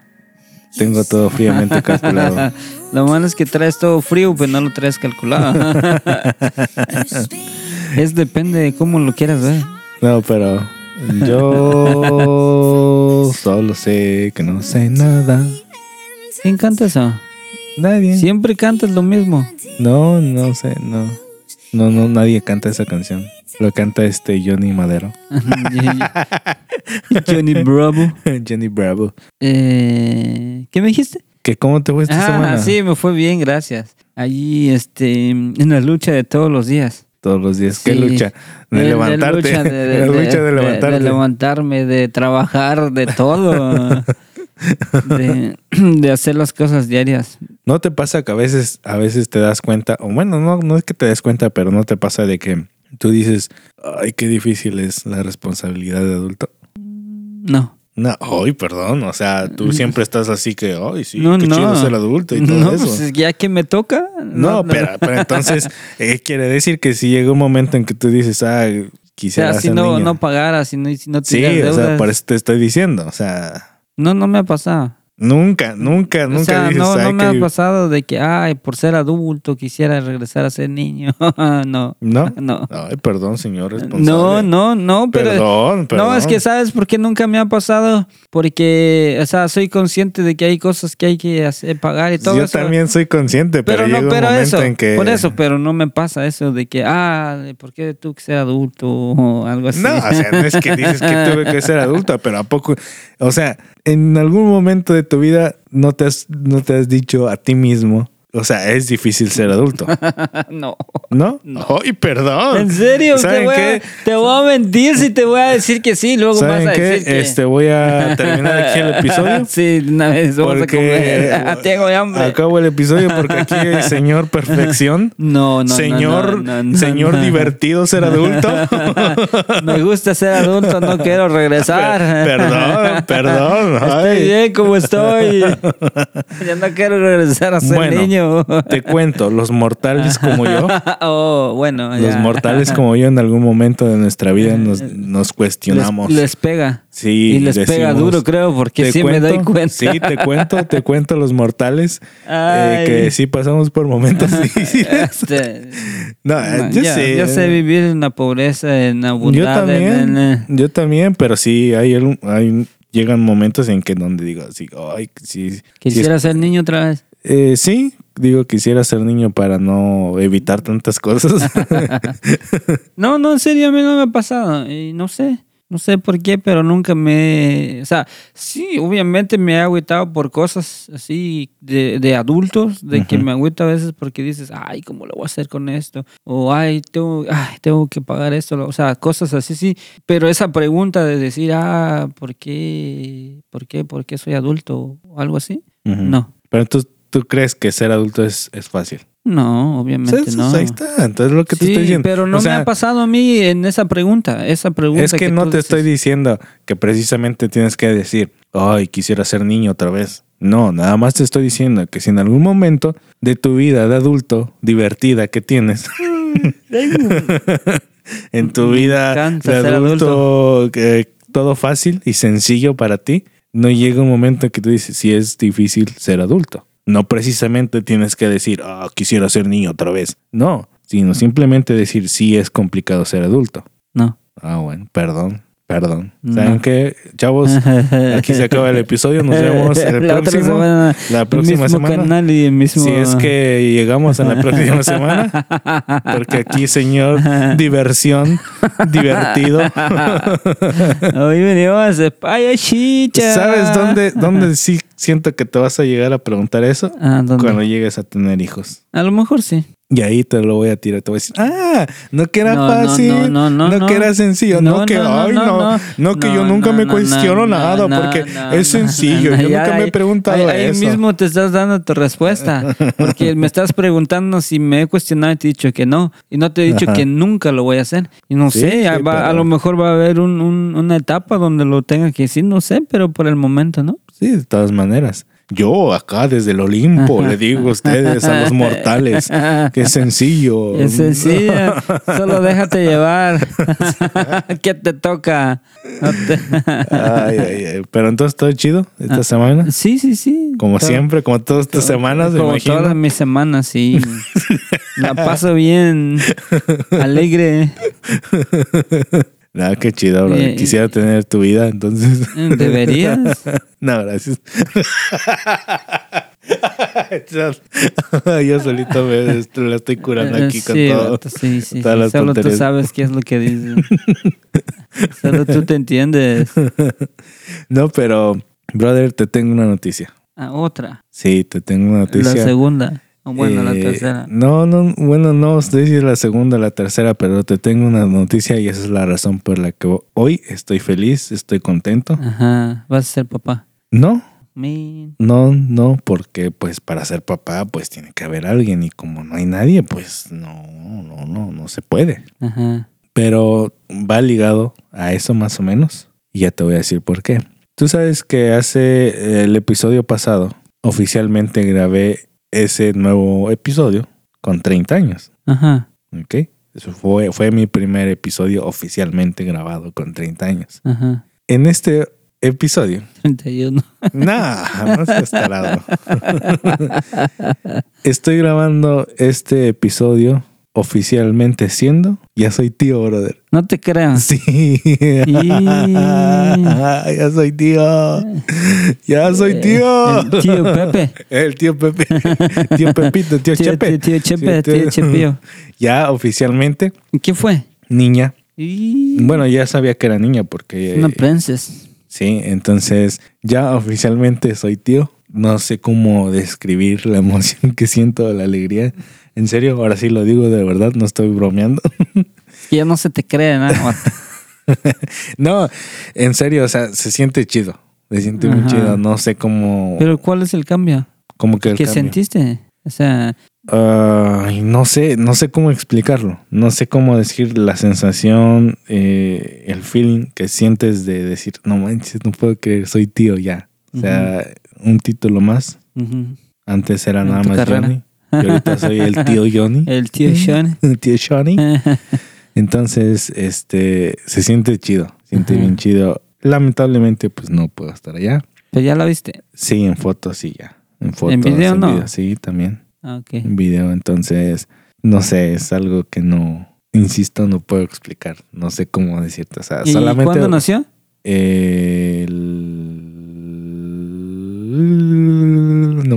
Tengo todo fríamente calculado. Lo malo es que traes todo frío, pero no lo traes calculado. es depende de cómo lo quieras ver. No, pero yo solo sé que no sé nada. ¿Quién canta eso? Nadie. Siempre cantas lo mismo. No, no sé, no. No, no, nadie canta esa canción. Lo canta este Johnny Madero. Johnny Bravo. Johnny Bravo. Eh, ¿Qué me dijiste? ¿Que cómo te fue esta Ah, semana? sí, me fue bien, gracias. Allí, este, en la lucha de todos los días. Todos los días. ¿Qué lucha? De, levantarte. lucha de, de- la lucha de, de- levantarte. de levantarme, de trabajar, de todo. De, de hacer las cosas diarias. ¿No te pasa que a veces, a veces te das cuenta, o bueno, no, no es que te des cuenta, pero no te pasa de que tú dices, ay, qué difícil es la responsabilidad de adulto? No. No, ay, perdón, o sea, tú siempre estás así que, ay, sí, no, qué no. chido ser adulto y todo no, eso. pues ya que me toca. No, pero, pero entonces, eh, quiere decir que si llega un momento en que tú dices, ah, O quisiera sea, si ser no, niño. no pagara, si no, si no sí, tuvieras o sea, por eso te estoy diciendo, o sea, No, no me ha pasado. nunca, nunca, nunca o sea, dices, no, no "Ay, me ha pasado de que, ay, por ser adulto quisiera regresar a ser niño. no. ¿No? No. Ay, perdón, señor responsable. No, no, no, pero... Perdón, perdón. No, es que sabes por qué nunca me ha pasado, porque, o sea, soy consciente de que hay cosas que hay que hacer, pagar y todo Yo eso. también soy consciente, pero, pero llega no, un pero momento eso, en que... por eso, pero no me pasa eso de que, ah, ¿por qué tú que ser adulto o algo así? No, o sea, no es que dices que tuve que ser adulto, pero ¿a poco? O sea, en algún momento de tu vida no te has, no te has dicho a ti mismo, o sea, es difícil ser adulto, no. ¿no? Ay, perdón. En serio, te ¿Saben voy, a, qué? te voy a mentir si te voy a decir que sí, luego vas ¿Saben a qué? decir que... Este, voy a terminar aquí el episodio. sí, una vez vamos Porque a comer. Tengo hambre. acabo el episodio porque aquí el señor perfección, No, no, no, señor, no, no, no, señor no. divertido ser adulto. Me gusta ser adulto, no quiero regresar. perdón, perdón. Estoy ay. bien como estoy. Ya no quiero regresar a ser Bueno, niño. Te cuento, los mortales como yo, oh, bueno. los ya. mortales como yo en algún momento de nuestra vida nos, nos cuestionamos. Les, les pega. sí, y les pega duro, creo, porque "Te sí me doy cuenta. Sí, te cuento, te cuento los mortales eh, que sí pasamos por momentos difíciles. Este, No, eh, no, yo ya, sé. vivir en la pobreza, en la Yo también, en- yo también, pero sí hay, llegan momentos en que donde digo así, ay, sí, sí Quisiera ser niño otra vez. Eh, sí, digo, quisiera ser niño para no evitar tantas cosas. No, no, en serio, a mí no me ha pasado. Y no sé, no sé por qué, pero nunca me... O sea, sí, obviamente me he agüitado por cosas así de, de adultos, de que me agüito a veces porque dices, ay, ¿cómo lo voy a hacer con esto? O, ay, tengo, ay, tengo que pagar esto. O sea, cosas así, sí. Pero esa pregunta de decir, ah, ¿por qué? ¿Por qué? ¿Por qué soy adulto? O algo así. No. Pero tú, tú crees que ser adulto es, es fácil. No, obviamente no. Ahí está, entonces lo que te Sí, estoy diciendo. pero no O sea, me ha pasado a mí en esa pregunta. Esa pregunta Es que, no tú te dices. estoy diciendo que precisamente tienes que decir, ay, quisiera ser niño otra vez. No, nada más te estoy diciendo que si en algún momento de tu vida de adulto divertida que tienes, en tu Me vida de adulto, que todo fácil y sencillo para ti, no llega un momento en que tú dices, si es difícil ser adulto. No precisamente tienes que decir, ah, quisiera ser niño otra vez. No, sino simplemente decir, sí es complicado ser adulto. No. Ah, bueno, perdón, perdón. No. ¿Saben qué, chavos? Aquí se acaba el episodio. Nos vemos el la próximo. semana. la próxima mismo semana. canal y el mismo. Si es que llegamos a la próxima semana, porque aquí, señor, diversión, divertido. Hoy venimos de payachicha. ¿Sabes dónde, dónde sí siento que te vas a llegar a preguntar eso? Ah. Cuando llegues a tener hijos. A lo mejor sí. Y ahí te lo voy a tirar. Te voy a decir, ah, no que era No, fácil. no, no, no, no. que era sencillo. No, que, ay, no, no. Que yo nunca me no, cuestiono no, nada porque es sencillo. yo nunca me he ahí- preguntado ahí, ahí eso. mismo te estás dando tu respuesta. Porque me estás preguntando si me he cuestionado y te he dicho que no. Y no te he dicho Ajá. que nunca lo voy a hacer. Y no Sí, sé, sí, va- a lo mejor va a haber un- un- una etapa donde lo tenga que decir, no sé, pero por el momento, ¿no? Sí, de todas maneras. Yo acá desde el Olimpo le digo a ustedes, a los mortales, que es sencillo. Es sencillo, solo déjate llevar. ¿Qué te toca? No te- Ay, ay, ay. Pero entonces todo chido esta Ah, semana. Sí, sí, sí. Como Todo- siempre, como todas estas semanas, me Como imagino. todas mis semanas, sí. La paso bien, alegre. Nada, qué chido, bro. Eh, Quisiera tener tu vida, entonces. Deberías. no, gracias. Yo solito me la estoy curando aquí con todo. sí, sí, todas sí. las Solo tú tonterías. sabes qué es lo que dices. Solo tú te entiendes. No, pero, brother, te tengo una noticia. Ah, otra. Sí, te tengo una La noticia. segunda. O bueno, la Eh, tercera. No, no, bueno, no sé si es la segunda o la tercera, pero te tengo una noticia y esa es la razón por la que hoy estoy feliz, estoy contento. Ajá. Vas a ser papá. No, Man. no, no, porque pues para ser papá pues tiene que haber alguien y como no hay nadie, pues no, no, no, no se puede. Ajá. Pero va ligado a eso más o menos y ya te voy a decir por qué. Tú sabes que hace eh, el episodio pasado oficialmente grabé ese nuevo episodio con 30 años. Ajá. ¿Ok? Eso fue, fue mi primer episodio oficialmente grabado con 30 años. Ajá. En este episodio, 31. nah, no seas tarado. Estoy grabando este episodio oficialmente siendo, ya soy tío, brother. No te creas. Sí. ya soy tío. Ya soy tío. El tío Pepe. El tío Pepe. Tío Pepito, tío, Tío, Chepe. tío, tío Chepe, tío Chepillo. Ya oficialmente, ¿Y ¿Qué fue? niña. Y... Bueno, ya sabía que era niña porque... Una princess. Sí, entonces ya oficialmente soy tío. No sé cómo describir la emoción que siento, la alegría. En serio, ahora sí lo digo de verdad, no estoy bromeando. Que ya no se te cree nada. no, en serio, o sea, se siente chido. Se siente muy chido. No sé cómo... Pero ¿cuál es el cambio? cómo que el ¿Qué cambio. sentiste? O sea, Ay, no sé, no sé cómo explicarlo. No sé cómo decir la sensación, eh, el feeling que sientes de decir, no manches, no puedo creer, soy tío ya. O sea, un título más. Antes era nada más carrera. Johnny. Y ahorita soy el tío Johnny. el tío Sean. El tío Johnny. Entonces, este, se siente chido. Siente Ajá. bien chido. Lamentablemente, pues no puedo estar allá. Pero ya la viste. Sí, en fotos sí ya. En fotos. ¿En video no? sí, también. Ah, ok. En video. Entonces, no sé, es algo que no, insisto, no puedo explicar. No sé cómo decirte. O sea, ¿Y solamente. cuándo nació? El...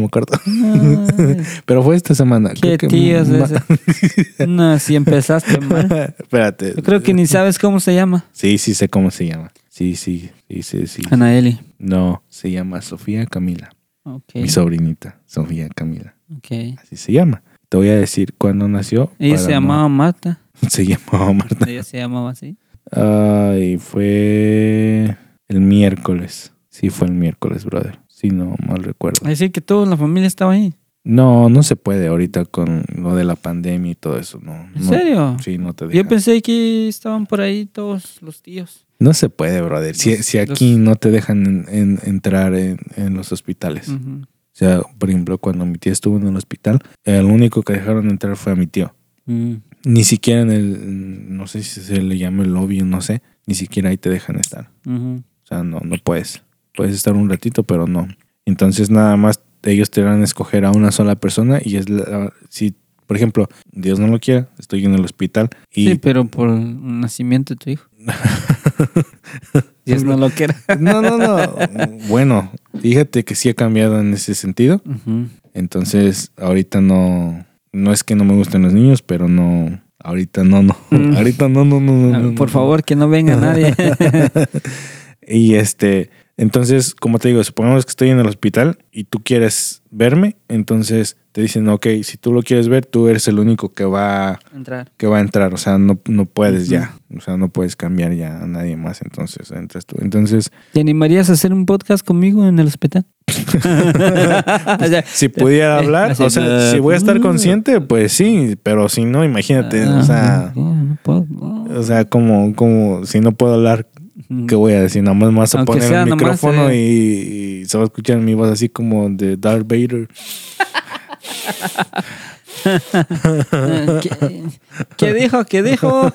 Me acuerdo. Ay, Pero fue esta semana. ¿Qué Creo que? No, si empezaste mal. Espérate. Yo creo que ni sabes cómo se llama. Sí, sí sé cómo se llama. Sí, sí, sí, sí, sí. Anaeli. No, se llama Sofía Camila. Ok. Mi sobrinita, Sofía Camila. ok. Así se llama. Te voy a decir cuándo nació. Ella se no- llamaba Marta. Se llamaba Marta. Ella se llamaba así. Ay, fue el miércoles. Sí, fue el miércoles, brother. Si no mal recuerdo. Decir, que toda la familia estaba ahí. No, no se puede ahorita con lo de la pandemia y todo eso. No, ¿En no- serio? Sí, no te Yo dejan. pensé que estaban por ahí todos los tíos. No se puede, brother. Si, Los- si aquí los- no te dejan en- en- entrar en, en los hospitales. O sea, por ejemplo, cuando mi tía estuvo en el hospital, el único que dejaron entrar fue a mi tío. Mm. Ni siquiera en el, no sé si se le llama el lobby, no sé, ni siquiera ahí te dejan estar. O sea, no, no puedes. Puedes estar un ratito, pero no. Entonces nada más ellos te van a escoger a una sola persona y es la, si, por ejemplo, Dios no lo quiera, estoy en el hospital y Sí, pero por el nacimiento de tu hijo. Dios no lo quiera. no, no, no. bueno, fíjate que sí ha cambiado en ese sentido. Entonces, ahorita no, no es que no me gusten los niños, pero no, ahorita no, no, Mm. ahorita no, no, no, no, no, Por no. favor, que no venga nadie. Y este, Entonces, como te digo, supongamos que estoy en el hospital y tú quieres verme, entonces te dicen, ok, si tú lo quieres ver, tú eres el único que va, Entrar. que va a entrar, o sea, no, no puedes ya, o sea, no puedes cambiar ya a nadie más, entonces entras tú. Entonces, ¿Te animarías a hacer un podcast conmigo en el hospital? O sea, si pudiera eh, hablar, o sea, si voy a estar uh, consciente, pues sí, pero si no, imagínate, o ah, sea, no, no puedo, no. o sea, como, como si no puedo hablar, ¿qué voy a decir? Nada más vas a poner el nomás, micrófono eh. y, y se va a escuchar mi voz así como de Darth Vader. ¿Qué, qué dijo? ¿Qué dijo?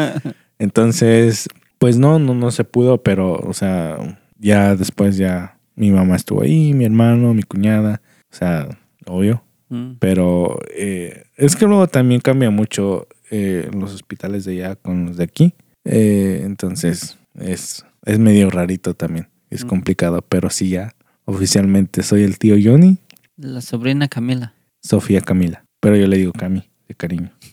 Entonces, pues no, no, no se pudo, pero, o sea, ya después ya mi mamá estuvo ahí, mi hermano, mi cuñada, o sea, obvio. Mm. Pero eh, es que luego también cambia mucho eh, los hospitales de allá con los de aquí. Eh, entonces, es, es medio rarito también. Es Mm. complicado, pero sí ya oficialmente soy el tío Johnny, La sobrina Camila. Sofía Camila. Pero yo le digo Cami, de cariño.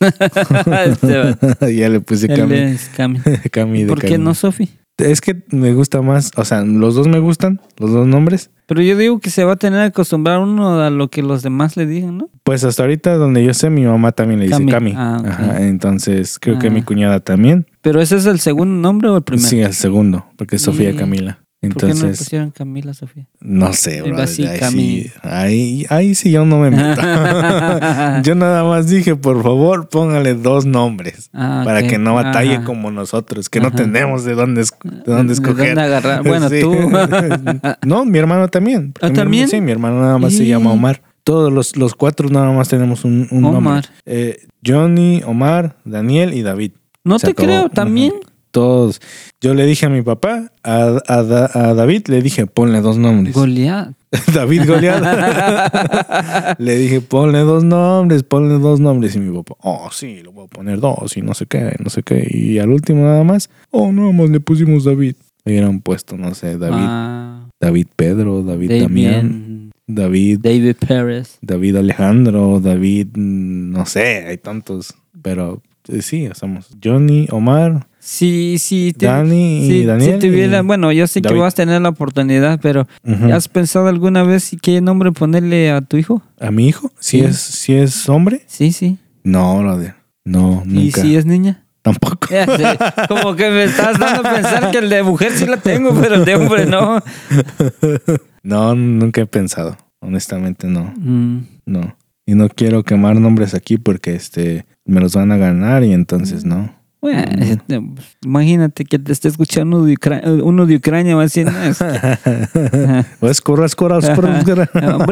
Este ya le puse Cami. es Cami. Cami de ¿Por qué cariño. no Sofi? Es que me gusta más, o sea, los dos me gustan, los dos nombres. Pero yo digo que se va a tener que acostumbrar uno a lo que los demás le digan, ¿no? Pues hasta ahorita donde yo sé, mi mamá también le dice Cami. Ah. Ajá, entonces creo que Ah. mi cuñada también. Pero ese es el segundo nombre o el primero. Sí, el segundo, porque es Sofía Y- Camila. ¿Por qué no Entonces, pusieron Camila Sofía? no, sé, bro. ahí, sí, ahí, ahí sí yo no me meto. yo nada más dije, por favor, póngale dos nombres. Ah, Para que no batalle Ajá. como nosotros, que no tenemos de dónde, de dónde ¿De escoger. dónde agarrar? Bueno, Sí. tú. no, mi hermano también. ¿Ah, mi hermano- también? sí, mi hermano nada más se llama Omar. Todos los, los cuatro nada más tenemos un, un nombre. Omar. Eh, Johnny, Omar, Daniel y David. No Se te acabó. creo, ¿también? Todos. Yo le dije a mi papá, a, a Da- a David, le dije, ponle dos nombres. Goliat. David Goliat. le dije, ponle dos nombres, ponle dos nombres. Y mi papá, oh, sí, lo voy a poner dos y no sé qué, no sé qué. Y al último nada más, oh, no, más le pusimos David. Le hubieran puesto, no sé, David, Ah, David Pedro, David Damián, David, David, Pérez. David Alejandro, David, no sé, hay tantos. Pero sí, somos Johnny, Omar, Sí, sí. te- Dani y Daniel Si tuviera, y bueno, yo sé David. que vas a tener la oportunidad, pero. ¿has pensado alguna vez si qué nombre ponerle a tu hijo? ¿A mi hijo? ¿Si Sí. es, si es hombre? Sí, sí. No, brother. No, ¿Y nunca. si es niña? Tampoco. Ya Como que me estás dando a pensar que el de mujer sí la tengo, pero el de hombre no. No, nunca he pensado. Honestamente, no. Mm. No. Y no quiero quemar nombres aquí porque este me los van a ganar y entonces no. Bueno, este, pues, imagínate que te esté escuchando uno de, Ucra- uno de Ucrania va a decir, no, es que- Pues corra, corra, corra,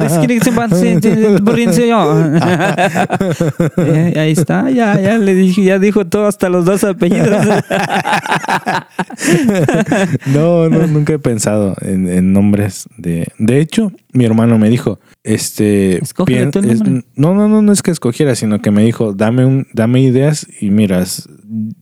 es. Eh, Ahí está, ya, ya le dije, ya dijo todo hasta los dos apellidos. No, no, nunca he pensado en, en nombres de. De hecho, mi hermano me dijo, este. Pien- es- no, no, no, no es que escogiera, sino que me dijo, dame un, dame ideas y miras,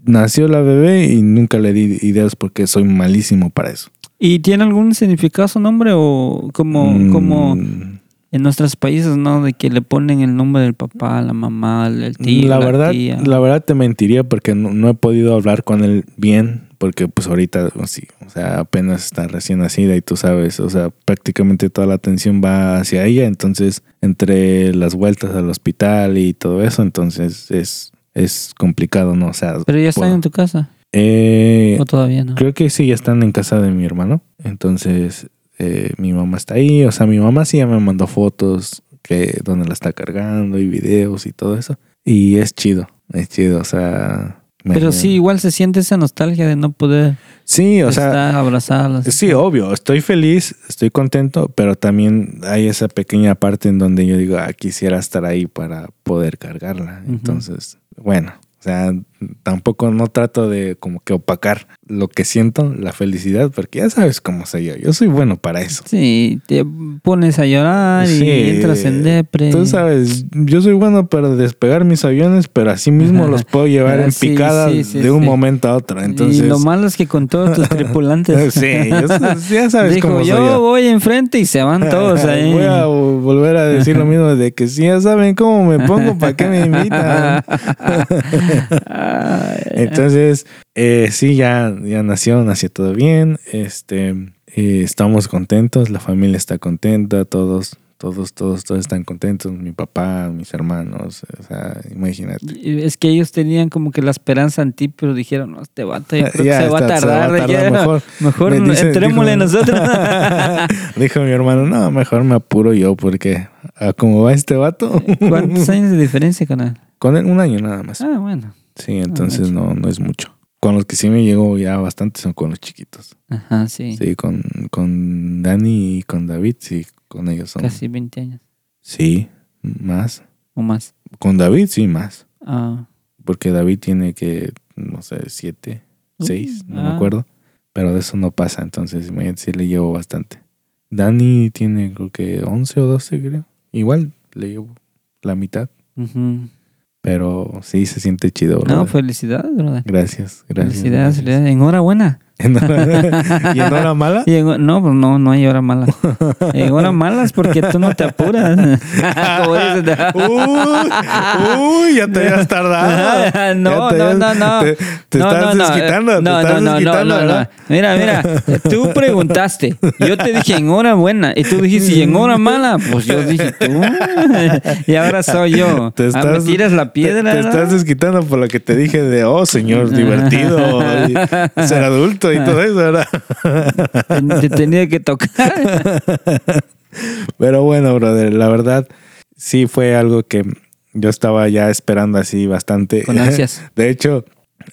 nació la bebé y nunca le di ideas porque soy malísimo para eso. ¿Y tiene algún significado su nombre o como, como Mm, en nuestros países, ¿no? De que le ponen el nombre del papá, la mamá, el tío, la la, verdad, tía. la verdad te mentiría porque no, no he podido hablar con él bien, porque pues ahorita sí, o sea, apenas está recién nacida y tú sabes, o sea, prácticamente toda la atención va hacia ella, entonces entre las vueltas al hospital y todo eso, entonces es es complicado, ¿no? O sea, Pero ya están en tu casa. eh, ¿O todavía no? Creo que sí, ya están en casa de mi hermano. Entonces, eh, mi mamá está ahí. O sea, mi mamá sí ya me mandó fotos que donde la está cargando y videos y todo eso. Y es chido, es chido. O sea, me- Pero sí, igual se siente esa nostalgia de no poder Sí, o sea, estar abrazadas. sí, obvio. Estoy feliz, estoy contento, pero también hay esa pequeña parte en donde yo digo, ah, quisiera estar ahí para poder cargarla. Entonces, bueno. O sea, tampoco no trato de como que opacar lo que siento, la felicidad, porque ya sabes cómo soy yo. Yo soy bueno para eso. Sí, te pones a llorar y entras en depre. Tú sabes, yo soy bueno para despegar mis aviones, pero así mismo los puedo llevar en sí, picada sí, de un momento a otro. Entonces, y lo malo es que con todos tus tripulantes. sí, yo- ya sabes Dijo, cómo soy yo, yo. voy enfrente y se van todos ahí. Voy a volver a decir lo mismo de que si ya saben cómo me pongo, ¿para qué me invitan? Entonces, eh, sí, ya, ya nació, nació todo bien. Este, eh, estamos contentos, la familia está contenta, todos, todos, todos, todos están contentos, mi papá, mis hermanos, o sea, imagínate. Es que ellos tenían como que la esperanza en ti, pero dijeron, no, este vato yo creo Ya que se va a está, se va a tardar. tardar, ya, mejor- mejor me dice- entrémosle dijo- nosotros. Dijo mi hermano, no, mejor me apuro yo porque a como va este vato, ¿Cuántos años de diferencia con él? con él un año nada más. Ah, bueno. Sí, entonces no, no es mucho. Con los que sí me llegó ya bastante son con los chiquitos. Ajá, sí. Sí, con, con Dani y con David, sí, con ellos son. Casi 20 años Sí, más. o más. Con David sí, más. Ah, Porque David tiene que, no sé, siete, Uh, seis, no me ah. acuerdo. Pero de eso no pasa, entonces sí le llevo bastante. Dani tiene creo que 11 o 12, creo. Igual le llevo la mitad. ujú. Pero sí se siente chido, No, felicidades, brother. Gracias, gracias. Felicidades, gracias. felicidades. Enhorabuena. ¿En hora- ¿Y en hora mala? Y en- no, pues no, no hay hora mala. En hora malas porque tú no te apuras. Uy, uy, ya te habías tardado. No, no, habías- no, no. Te, te No, estás no, no, desquitando. No, te no, estás no, no, desquitando, no, no. ¿verdad? Mira, mira, tú preguntaste. Yo te dije en hora buena y tú dijiste y en hora mala. Pues yo dije tú. Y ahora soy yo. Te Ah, me estás, tiras la piedra. Te, te ¿no? estás desquitando por lo que te dije de, oh, señor, divertido, ser adulto y todo eso, ¿verdad? Te, te tenía que tocar. Pero bueno, brother, la verdad, sí fue algo que yo estaba ya esperando así bastante. Con ansias. De hecho,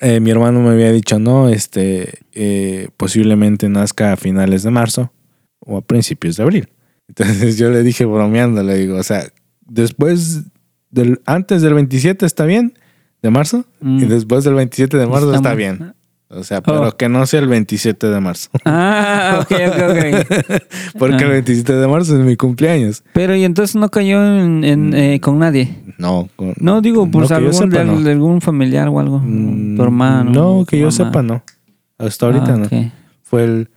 eh, mi hermano me había dicho, no, este, eh, posiblemente nazca a finales de marzo o a principios de abril. Entonces yo le dije bromeando, le digo, o sea, después del, antes del 27 está bien, de marzo, Mm. y después del 27 de marzo está bien. O sea, pero Oh. que no sea el 27 de marzo. Ah, ok, ok, ok. Porque el Ah. 27 de marzo es mi cumpleaños. Pero y entonces no cayó en, en, eh, con nadie. No, con- No digo, pues no, yo algún, sepa, de, no. de algún familiar o algo. Mm, tu hermano. No, que yo mamá. sepa, no. Hasta ahorita Ah, no. Fue el.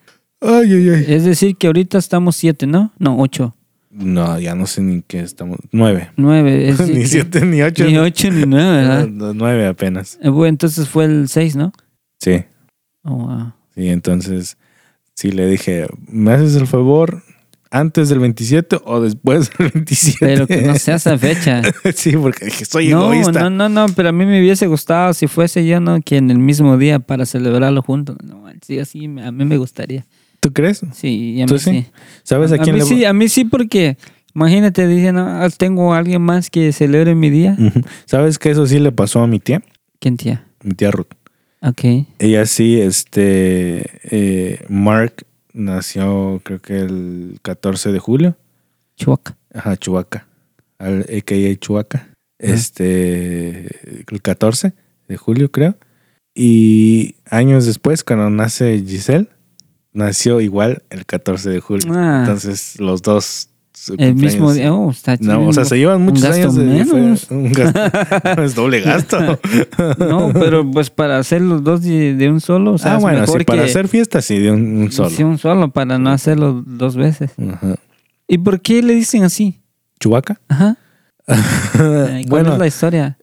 Ay, ay, ay. Es decir, que ahorita estamos siete, ¿no? No, ocho. No, ya no sé ni qué estamos. Nueve. Nueve. Es ni siete, ni ocho. Ni ocho ni nueve, ¿verdad? Nueve apenas. Eh, bueno, entonces fue el seis, ¿no? Sí. Oh, wow. Sí, entonces. Sí le dije, ¿me haces el favor antes del 27 o después del 27? Pero que no sea esa fecha. sí, porque dije, soy No, egoísta. no, no, no, pero a mí me hubiese gustado si fuese yo, ¿no? Que en el mismo día para celebrarlo juntos. No, sí, así a mí me gustaría. ¿Tú crees? Sí, y a ¿Tú mí sí? sí. ¿Sabes a, A quién mí le sí, a mí sí, porque imagínate, dicen, "Ah, tengo a alguien más que celebre mi día. ¿Sabes que eso sí le pasó a mi tía? ¿Quién tía? Mi tía Ruth. Ok. Ella sí, este, eh, Mark nació creo que el 14 de julio. Chihuahua. Ajá, Chubaca. Al AKA Chubaca. Este, el 14 de julio creo. Y años después, cuando nace Giselle, nació igual el 14 de julio. Ah. Entonces los dos... su El mismo día. Oh, está No, o sea, chido. se llevan muchos años de menos. Un gasto. es doble gasto. No, pero pues para hacer los dos de, de un solo, o sea, ah, es bueno, mejor sí, para que- hacer fiesta sí, de un, un solo. Sí, un solo, para no hacerlo dos veces. Ajá. ¿Y por qué le dicen así? ¿Chubaca? Ajá. ¿Cuál bueno, es la historia?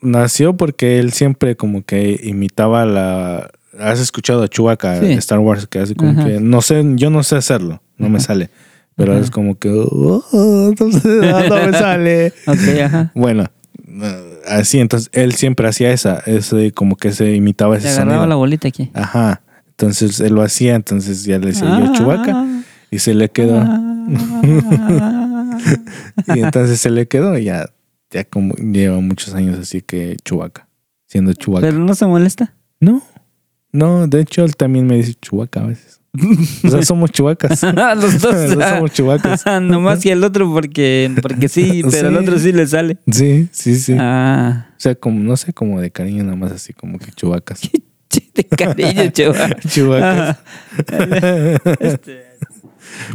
nació porque él siempre como que imitaba la... ¿Has escuchado a Chewbacca Sí. Star Wars? Que hace como Ajá. que... No sé, yo no sé hacerlo. No me sale. Pero es como que... "Oh, oh, entonces, ah, no me sale. Ajá. Bueno, eh, así. Entonces, él siempre hacía esa. Ese, como que se imitaba ese agarraba sonido. la bolita aquí. Ajá. Entonces, él lo hacía. Entonces, ya le decía yo. Ah. Y se le quedó. Y entonces se le quedó y ya, ya como lleva muchos años así que Chubaca, siendo Chubaca. Pero no se molesta. No, no, de hecho él también me dice Chubaca a veces. O sea, somos chubacas. Los dos. Los dos somos chubacas. no más que el otro porque, porque sí, pero el Sí. otro sí le sale. Sí, sí, sí. Ah. O sea, como, no sé, como de cariño nada más así como que chubacas. De cariño, chaval. Chubacas. Este,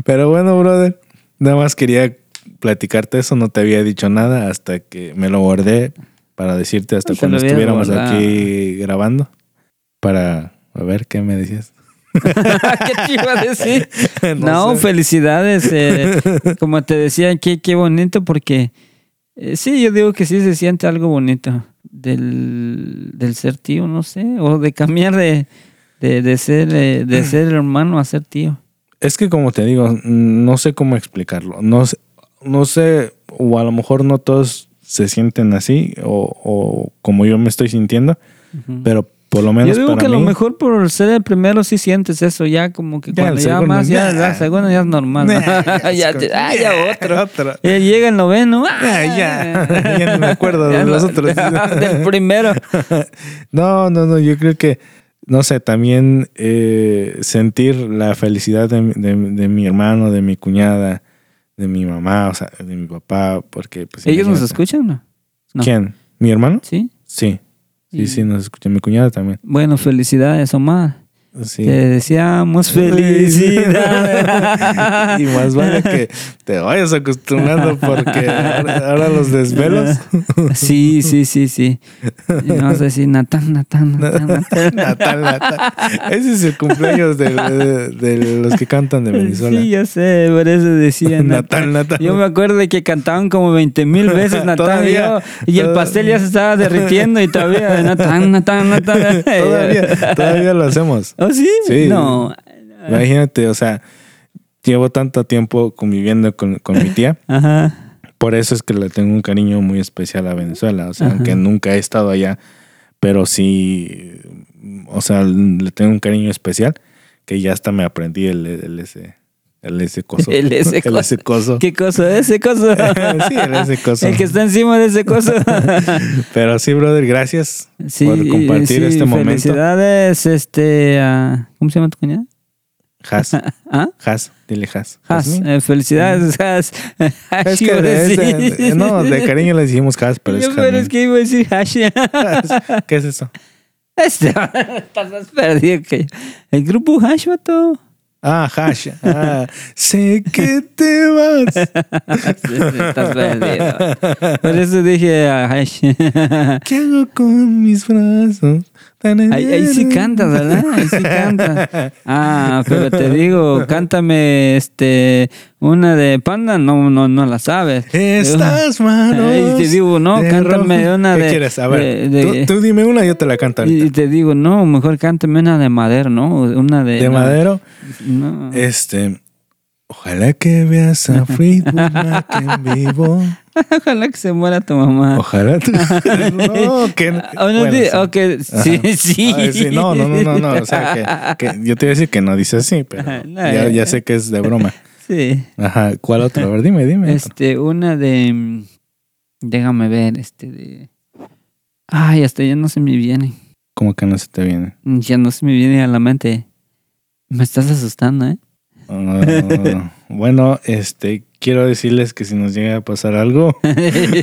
Pero bueno, brother, nada más quería platicarte eso, no te había dicho nada hasta que me lo guardé para decirte hasta cuando estuviéramos guardado. aquí grabando. Para a ver qué me decías. ¿Qué te iba a decir? No, sé. felicidades. eh, como te decía, qué, qué bonito porque eh, sí, yo digo que sí se siente algo bonito del, del ser tío, no sé, o de cambiar de, de, de ser, eh, de ser hermano a ser tío. Es que como te digo, no sé cómo explicarlo. No sé, no sé, o a lo mejor no todos se sienten así, o, o como yo me estoy sintiendo, pero por lo menos Yo digo para que a lo mejor por ser el primero sí sientes eso, ya como que Ya, cuando ya segundo, más, ya, nah. segunda ya es normal. ¿no? Ya, como- ah, ya otro. Otro. Ya llega el noveno. Ah, ya. Ya ni me acuerdo de Ya los no- otros. Del primero. No, no, no, yo creo que, no sé, también eh, sentir la felicidad de, de- de mi hermano, de mi cuñada, de mi mamá, o sea, de mi papá, porque pues... ¿Ellos nos escuchan no? No. ¿Quién? ¿Mi hermano? ¿Sí? Sí, sí, Y- sí, nos escucha. Mi cuñada también. Bueno, felicidades, Omar. Sí. Te deseamos felicidad. y más vale que te vayas acostumbrando porque ahora, ahora los desvelos. Sí, sí, sí, sí. Y vamos a decir Natán, Natán, Natán, Natán. Natal, Natal. Ese es el cumpleaños de, de- de los que cantan de Venezuela. Sí, ya sé, por eso decía Natal, Natal. Yo me acuerdo de que cantaban como 20 mil veces Natán yo, y el pastel ya se estaba derritiendo y todavía Natán, Natán, Natán. Todavía, todavía lo hacemos. ¿Oh, sí? Sí. No. Imagínate, o sea, llevo tanto tiempo conviviendo con, con mi tía. Ajá. Por eso es que le tengo un cariño muy especial a Venezuela. O sea, Ajá. aunque nunca he estado allá, pero sí, o sea, le tengo un cariño especial que ya hasta me aprendí el, el ese, el ese coso. El ese coso. ese coso. ¿Qué cosa? ¿Ese coso? sí, el ese coso. El que está encima de ese coso. Pero sí, brother, gracias Sí, por compartir sí, este momento. Felicidades, este, a- ¿cómo se llama tu cuñada? Has, ¿Ah? Has, dile Has. Has, eh, felicidades, Has. Es que de, de- no, de cariño le decimos Has, pero es Yo, pero es que iba a decir Hash. ¿Qué es eso? Este, estás más perdido que yo. El grupo Hash, vato. Ah, Hash. Ah, sé que te vas. estás perdido. Por eso dije a Hash. ¿Qué hago con mis brazos? Ahí, ahí sí cantas, ¿verdad? Ahí sí cantas. Ah, pero te digo, cántame este una de Panda, no, no, no la sabes. Estas manos. Ay, te digo, no, de cántame rojo. una ¿Qué de- quieres? A ver, de- de- tú, tú dime una, yo te la canto Y ahorita. te digo, no, mejor cántame una de madero, ¿no? Una de. De madero. No. Este. Ojalá que veas a Fleetwood Mac en vivo. Ojalá que se muera tu mamá. Ojalá. tú- no, que. No, bueno, sí. ok, sí, Ajá. sí. Ah, sí, No, no, no, no, no. O sea, que, que yo te iba a decir que no dice así, pero no, ya, ya- ya sé que es de broma. Sí. Ajá. ¿Cuál otro? A ver, dime, dime. Este, una de. mm, Déjame ver, este de. Ay, hasta ya no se me viene. ¿Cómo que no se te viene? Ya no se me viene a la mente. Me estás asustando, ¿eh? Ah, bueno, este, quiero decirles que si nos llega a pasar algo, es,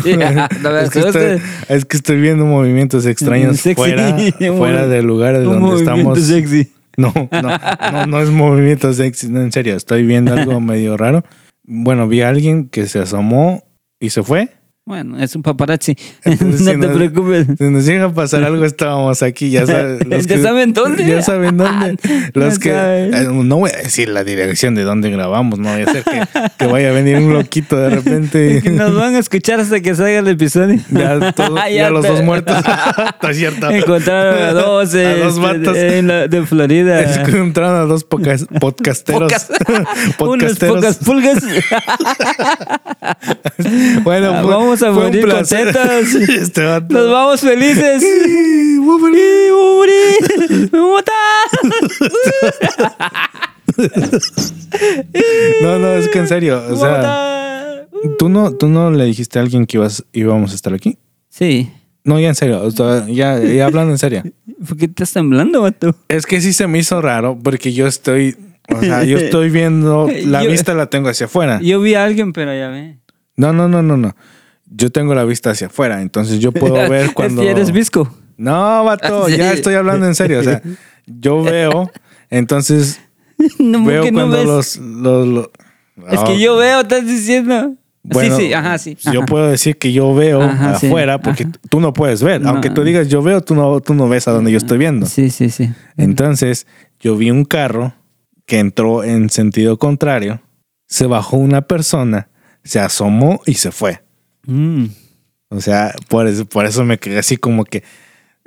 que ¿sabes estoy, qué? es que estoy viendo movimientos extraños Sexy. fuera, fuera del lugar de Un donde estamos. sexy. No, no, no, no es movimiento sexy, no, en serio, estoy viendo algo medio raro. Bueno, vi a alguien que se asomó y se fue. Bueno, es un paparazzi. Entonces, no si te nos- preocupes. Si nos llega a pasar algo, estábamos aquí, ya saben. ¿Ya saben dónde? Ya saben dónde. Los que, eh, no voy a decir la dirección de dónde grabamos, no voy a hacer que, que vaya a venir un loquito de repente. Que nos van a escuchar hasta que salga el episodio. Ya, todo- Ya ya los dos muertos. Está cierto. Encontraron a dos, A dos vatos. en la- de Florida. Encontraron a dos pocas- podcasteros. Pocas- podcasteros. pocas pulgas. Bueno, Ah, fue- vamos a fue un morir placer. contentos. Este. Nos vamos felices. Sí, voy a morir. ¡Y morir! ¡Me voy a matar! No, no, es que en serio. O ¡Me voy a sea, matar! ¿tú no, tú no le dijiste a alguien que ibas, íbamos a estar aquí. Sí. No, ya en serio. o sea, ya, ya hablando en serio. ¿Por qué estás temblando, vato? Es que sí se me hizo raro porque yo estoy, o sea, yo estoy viendo, la Yo- vista la tengo hacia afuera. Yo vi a alguien, pero ya ve. No, no, no, no, no. Yo tengo la vista hacia afuera, entonces yo puedo ver cuando. Que eres visco. No, vato, Sí. ya estoy hablando en serio. O sea, yo veo, entonces No, ¿por veo no cuando ves? los, los, los- Es Ah, que yo veo, estás diciendo. bueno, sí, sí, ajá, sí. Yo ajá. puedo decir que yo veo Ajá, sí, afuera porque tú no puedes ver. No. Aunque tú digas yo veo, tú no, tú no ves a donde yo estoy viendo. Sí, sí, sí. Entonces, yo vi un carro que entró en sentido contrario, se bajó una persona, se asomó y se fue. Mm. O sea, por eso, por eso me quedé así como que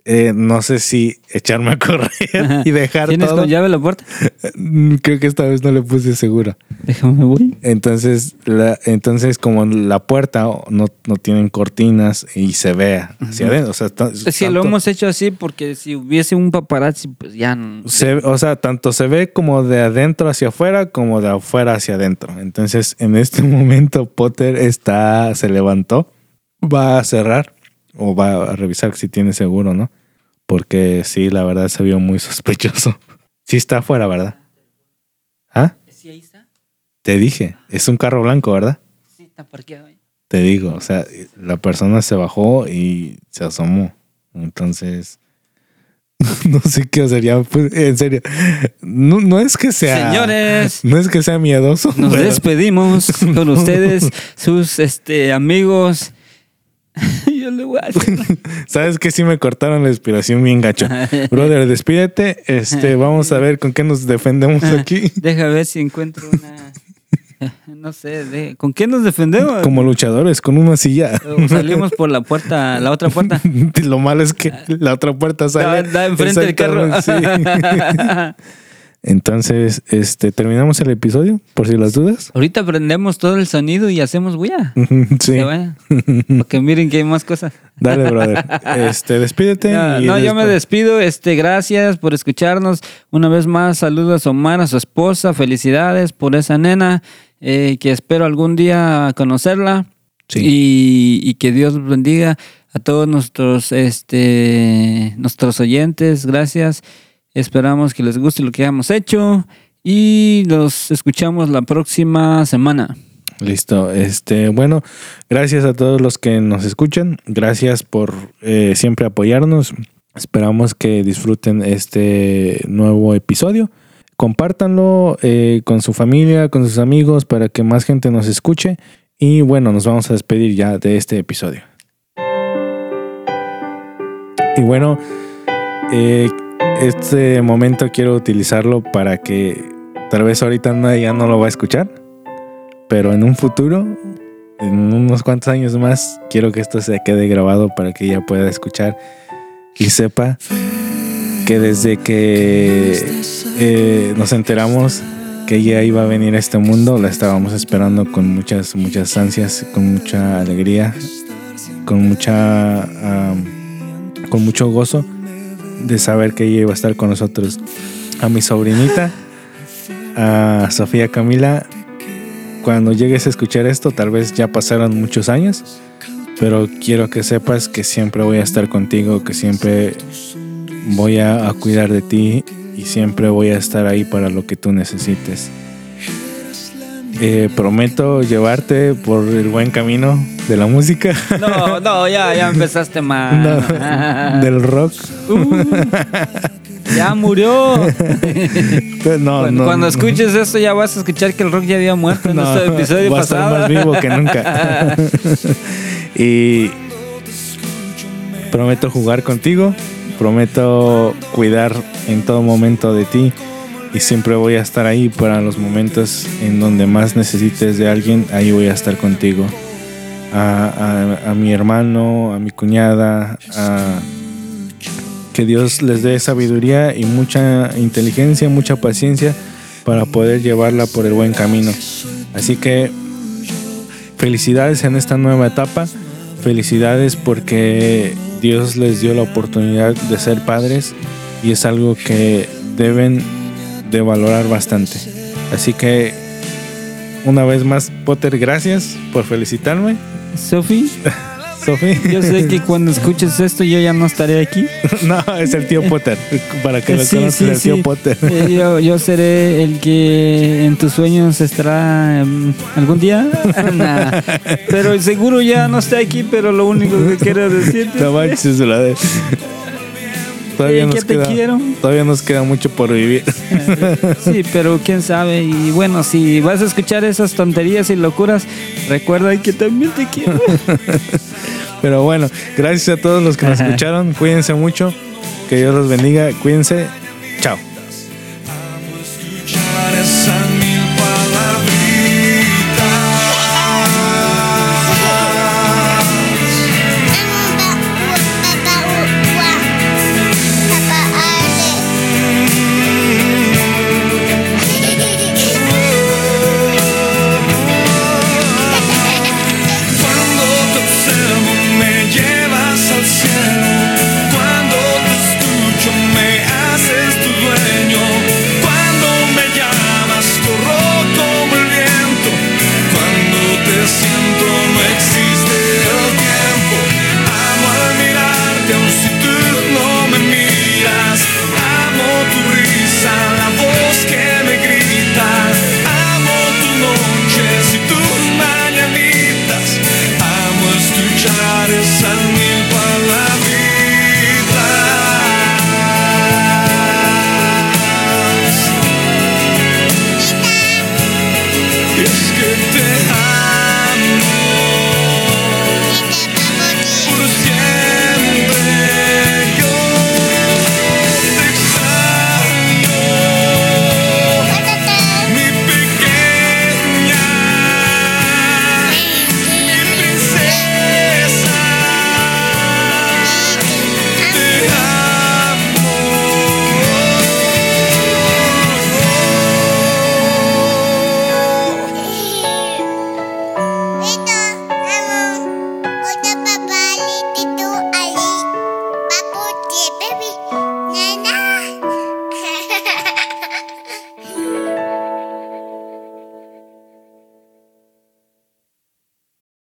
eh, no sé si echarme a correr y dejar ¿Tienes todo. con llave la puerta? Creo que esta vez no le puse seguro. Déjame, voy. Entonces, la, entonces como la puerta no, no tienen cortinas y se ve hacia adentro. O sea, que lo hemos hecho así porque si hubiese un paparazzi, pues ya no. se- o sea, tanto se ve como de adentro hacia afuera como de afuera hacia adentro. Entonces, en este momento Potter está, se levantó, va a cerrar o va a revisar si tiene seguro, ¿no? Porque sí, la verdad se vio muy sospechoso. Sí está afuera, ¿verdad? ¿Ah? Sí, ahí está. Te dije, es un carro blanco, ¿verdad? Sí, está parqueado ahí. Te digo, o sea, la persona se bajó y se asomó. Entonces, no sé qué hacer pues, en serio. No, no es que sea. Señores, No es que sea miedoso. nos pero- despedimos con ustedes, sus este amigos. Yo le voy a hacer. Sabes que sí me cortaron la inspiración bien gacho. Brother, despídete. Este, vamos a ver con qué nos defendemos aquí. Deja ver si encuentro una. No sé, de- ¿con qué nos defendemos? Como luchadores, con una silla. O salimos por la puerta, la otra puerta. Lo malo es que la otra puerta Da, sale. da enfrente del carro. Sí. Entonces, este, terminamos el episodio, por si las dudas. Ahorita prendemos todo el sonido y hacemos bulla. Sí. Que vaya. Para que miren que hay más cosas. Dale, brother. Este, despídete. No, y no, yo me despido. Este, gracias por escucharnos. Una vez más, saludos a Omar, a su esposa. Felicidades por esa nena. eh, que espero algún día conocerla. Sí. Y, y que Dios bendiga a todos nuestros, este, nuestros oyentes. Gracias. Esperamos que les guste lo que hemos hecho. Y los escuchamos la próxima semana. Listo. Este, bueno, gracias a todos los que nos escuchan. Gracias por eh, siempre apoyarnos. Esperamos que disfruten este nuevo episodio. Compártanlo eh, con su familia, con sus amigos, para que más gente nos escuche. Y bueno, nos vamos a despedir ya de este episodio. Y bueno, eh, este momento quiero utilizarlo para que tal vez ahorita nadie ya no lo va a escuchar, pero en un futuro, en unos cuantos años más, quiero que esto se quede grabado para que ella pueda escuchar y sepa que desde que eh, nos enteramos que ella iba a venir a este mundo, la estábamos esperando con muchas, muchas ansias, con mucha alegría, con mucha, con mucho gozo de saber que ella iba a estar con nosotros. A mi sobrinita, a Sofía Camila, cuando llegues a escuchar esto, tal vez ya pasaron muchos años, pero quiero que sepas que siempre voy a estar contigo, que siempre voy a, a cuidar de ti y siempre voy a estar ahí para lo que tú necesites. Eh, prometo llevarte por el buen camino de la música, No, no, ya, ya empezaste mal. no, del rock. Uh, ya murió. No, cuando, no, cuando no. escuches esto ya vas a escuchar que el rock ya había muerto en este episodio va a estar más vivo que nunca. y prometo jugar contigo, prometo cuidar en todo momento de ti y siempre voy a estar ahí para los momentos en donde más necesites de alguien, ahí voy a estar contigo. A, mi hermano, a mi cuñada, a que Dios les dé sabiduría y mucha inteligencia, mucha paciencia para poder llevarla por el buen camino. Así que felicidades en esta nueva etapa, felicidades porque Dios les dio la oportunidad de ser padres y es algo que deben de valorar bastante. Así que una vez más, Potter, gracias por felicitarme. Sofi, Sofi. yo sé que cuando escuches esto yo ya no estaré aquí. No, es el tío Potter. Para que lo Sí, conozcas, sí, el tío sí. Potter. Eh, yo, yo seré el que en tus sueños estará em, algún día. Nah. Pero seguro ya no está aquí, pero lo único que quiero decirte No manches, la de- Todavía nos queda, quiero. todavía nos queda mucho por vivir. Sí, pero quién sabe. Y bueno, si vas a escuchar esas tonterías y locuras, recuerda que también te quiero. Pero bueno, gracias a todos los que nos escucharon. Cuídense mucho. Que Dios los bendiga. Cuídense.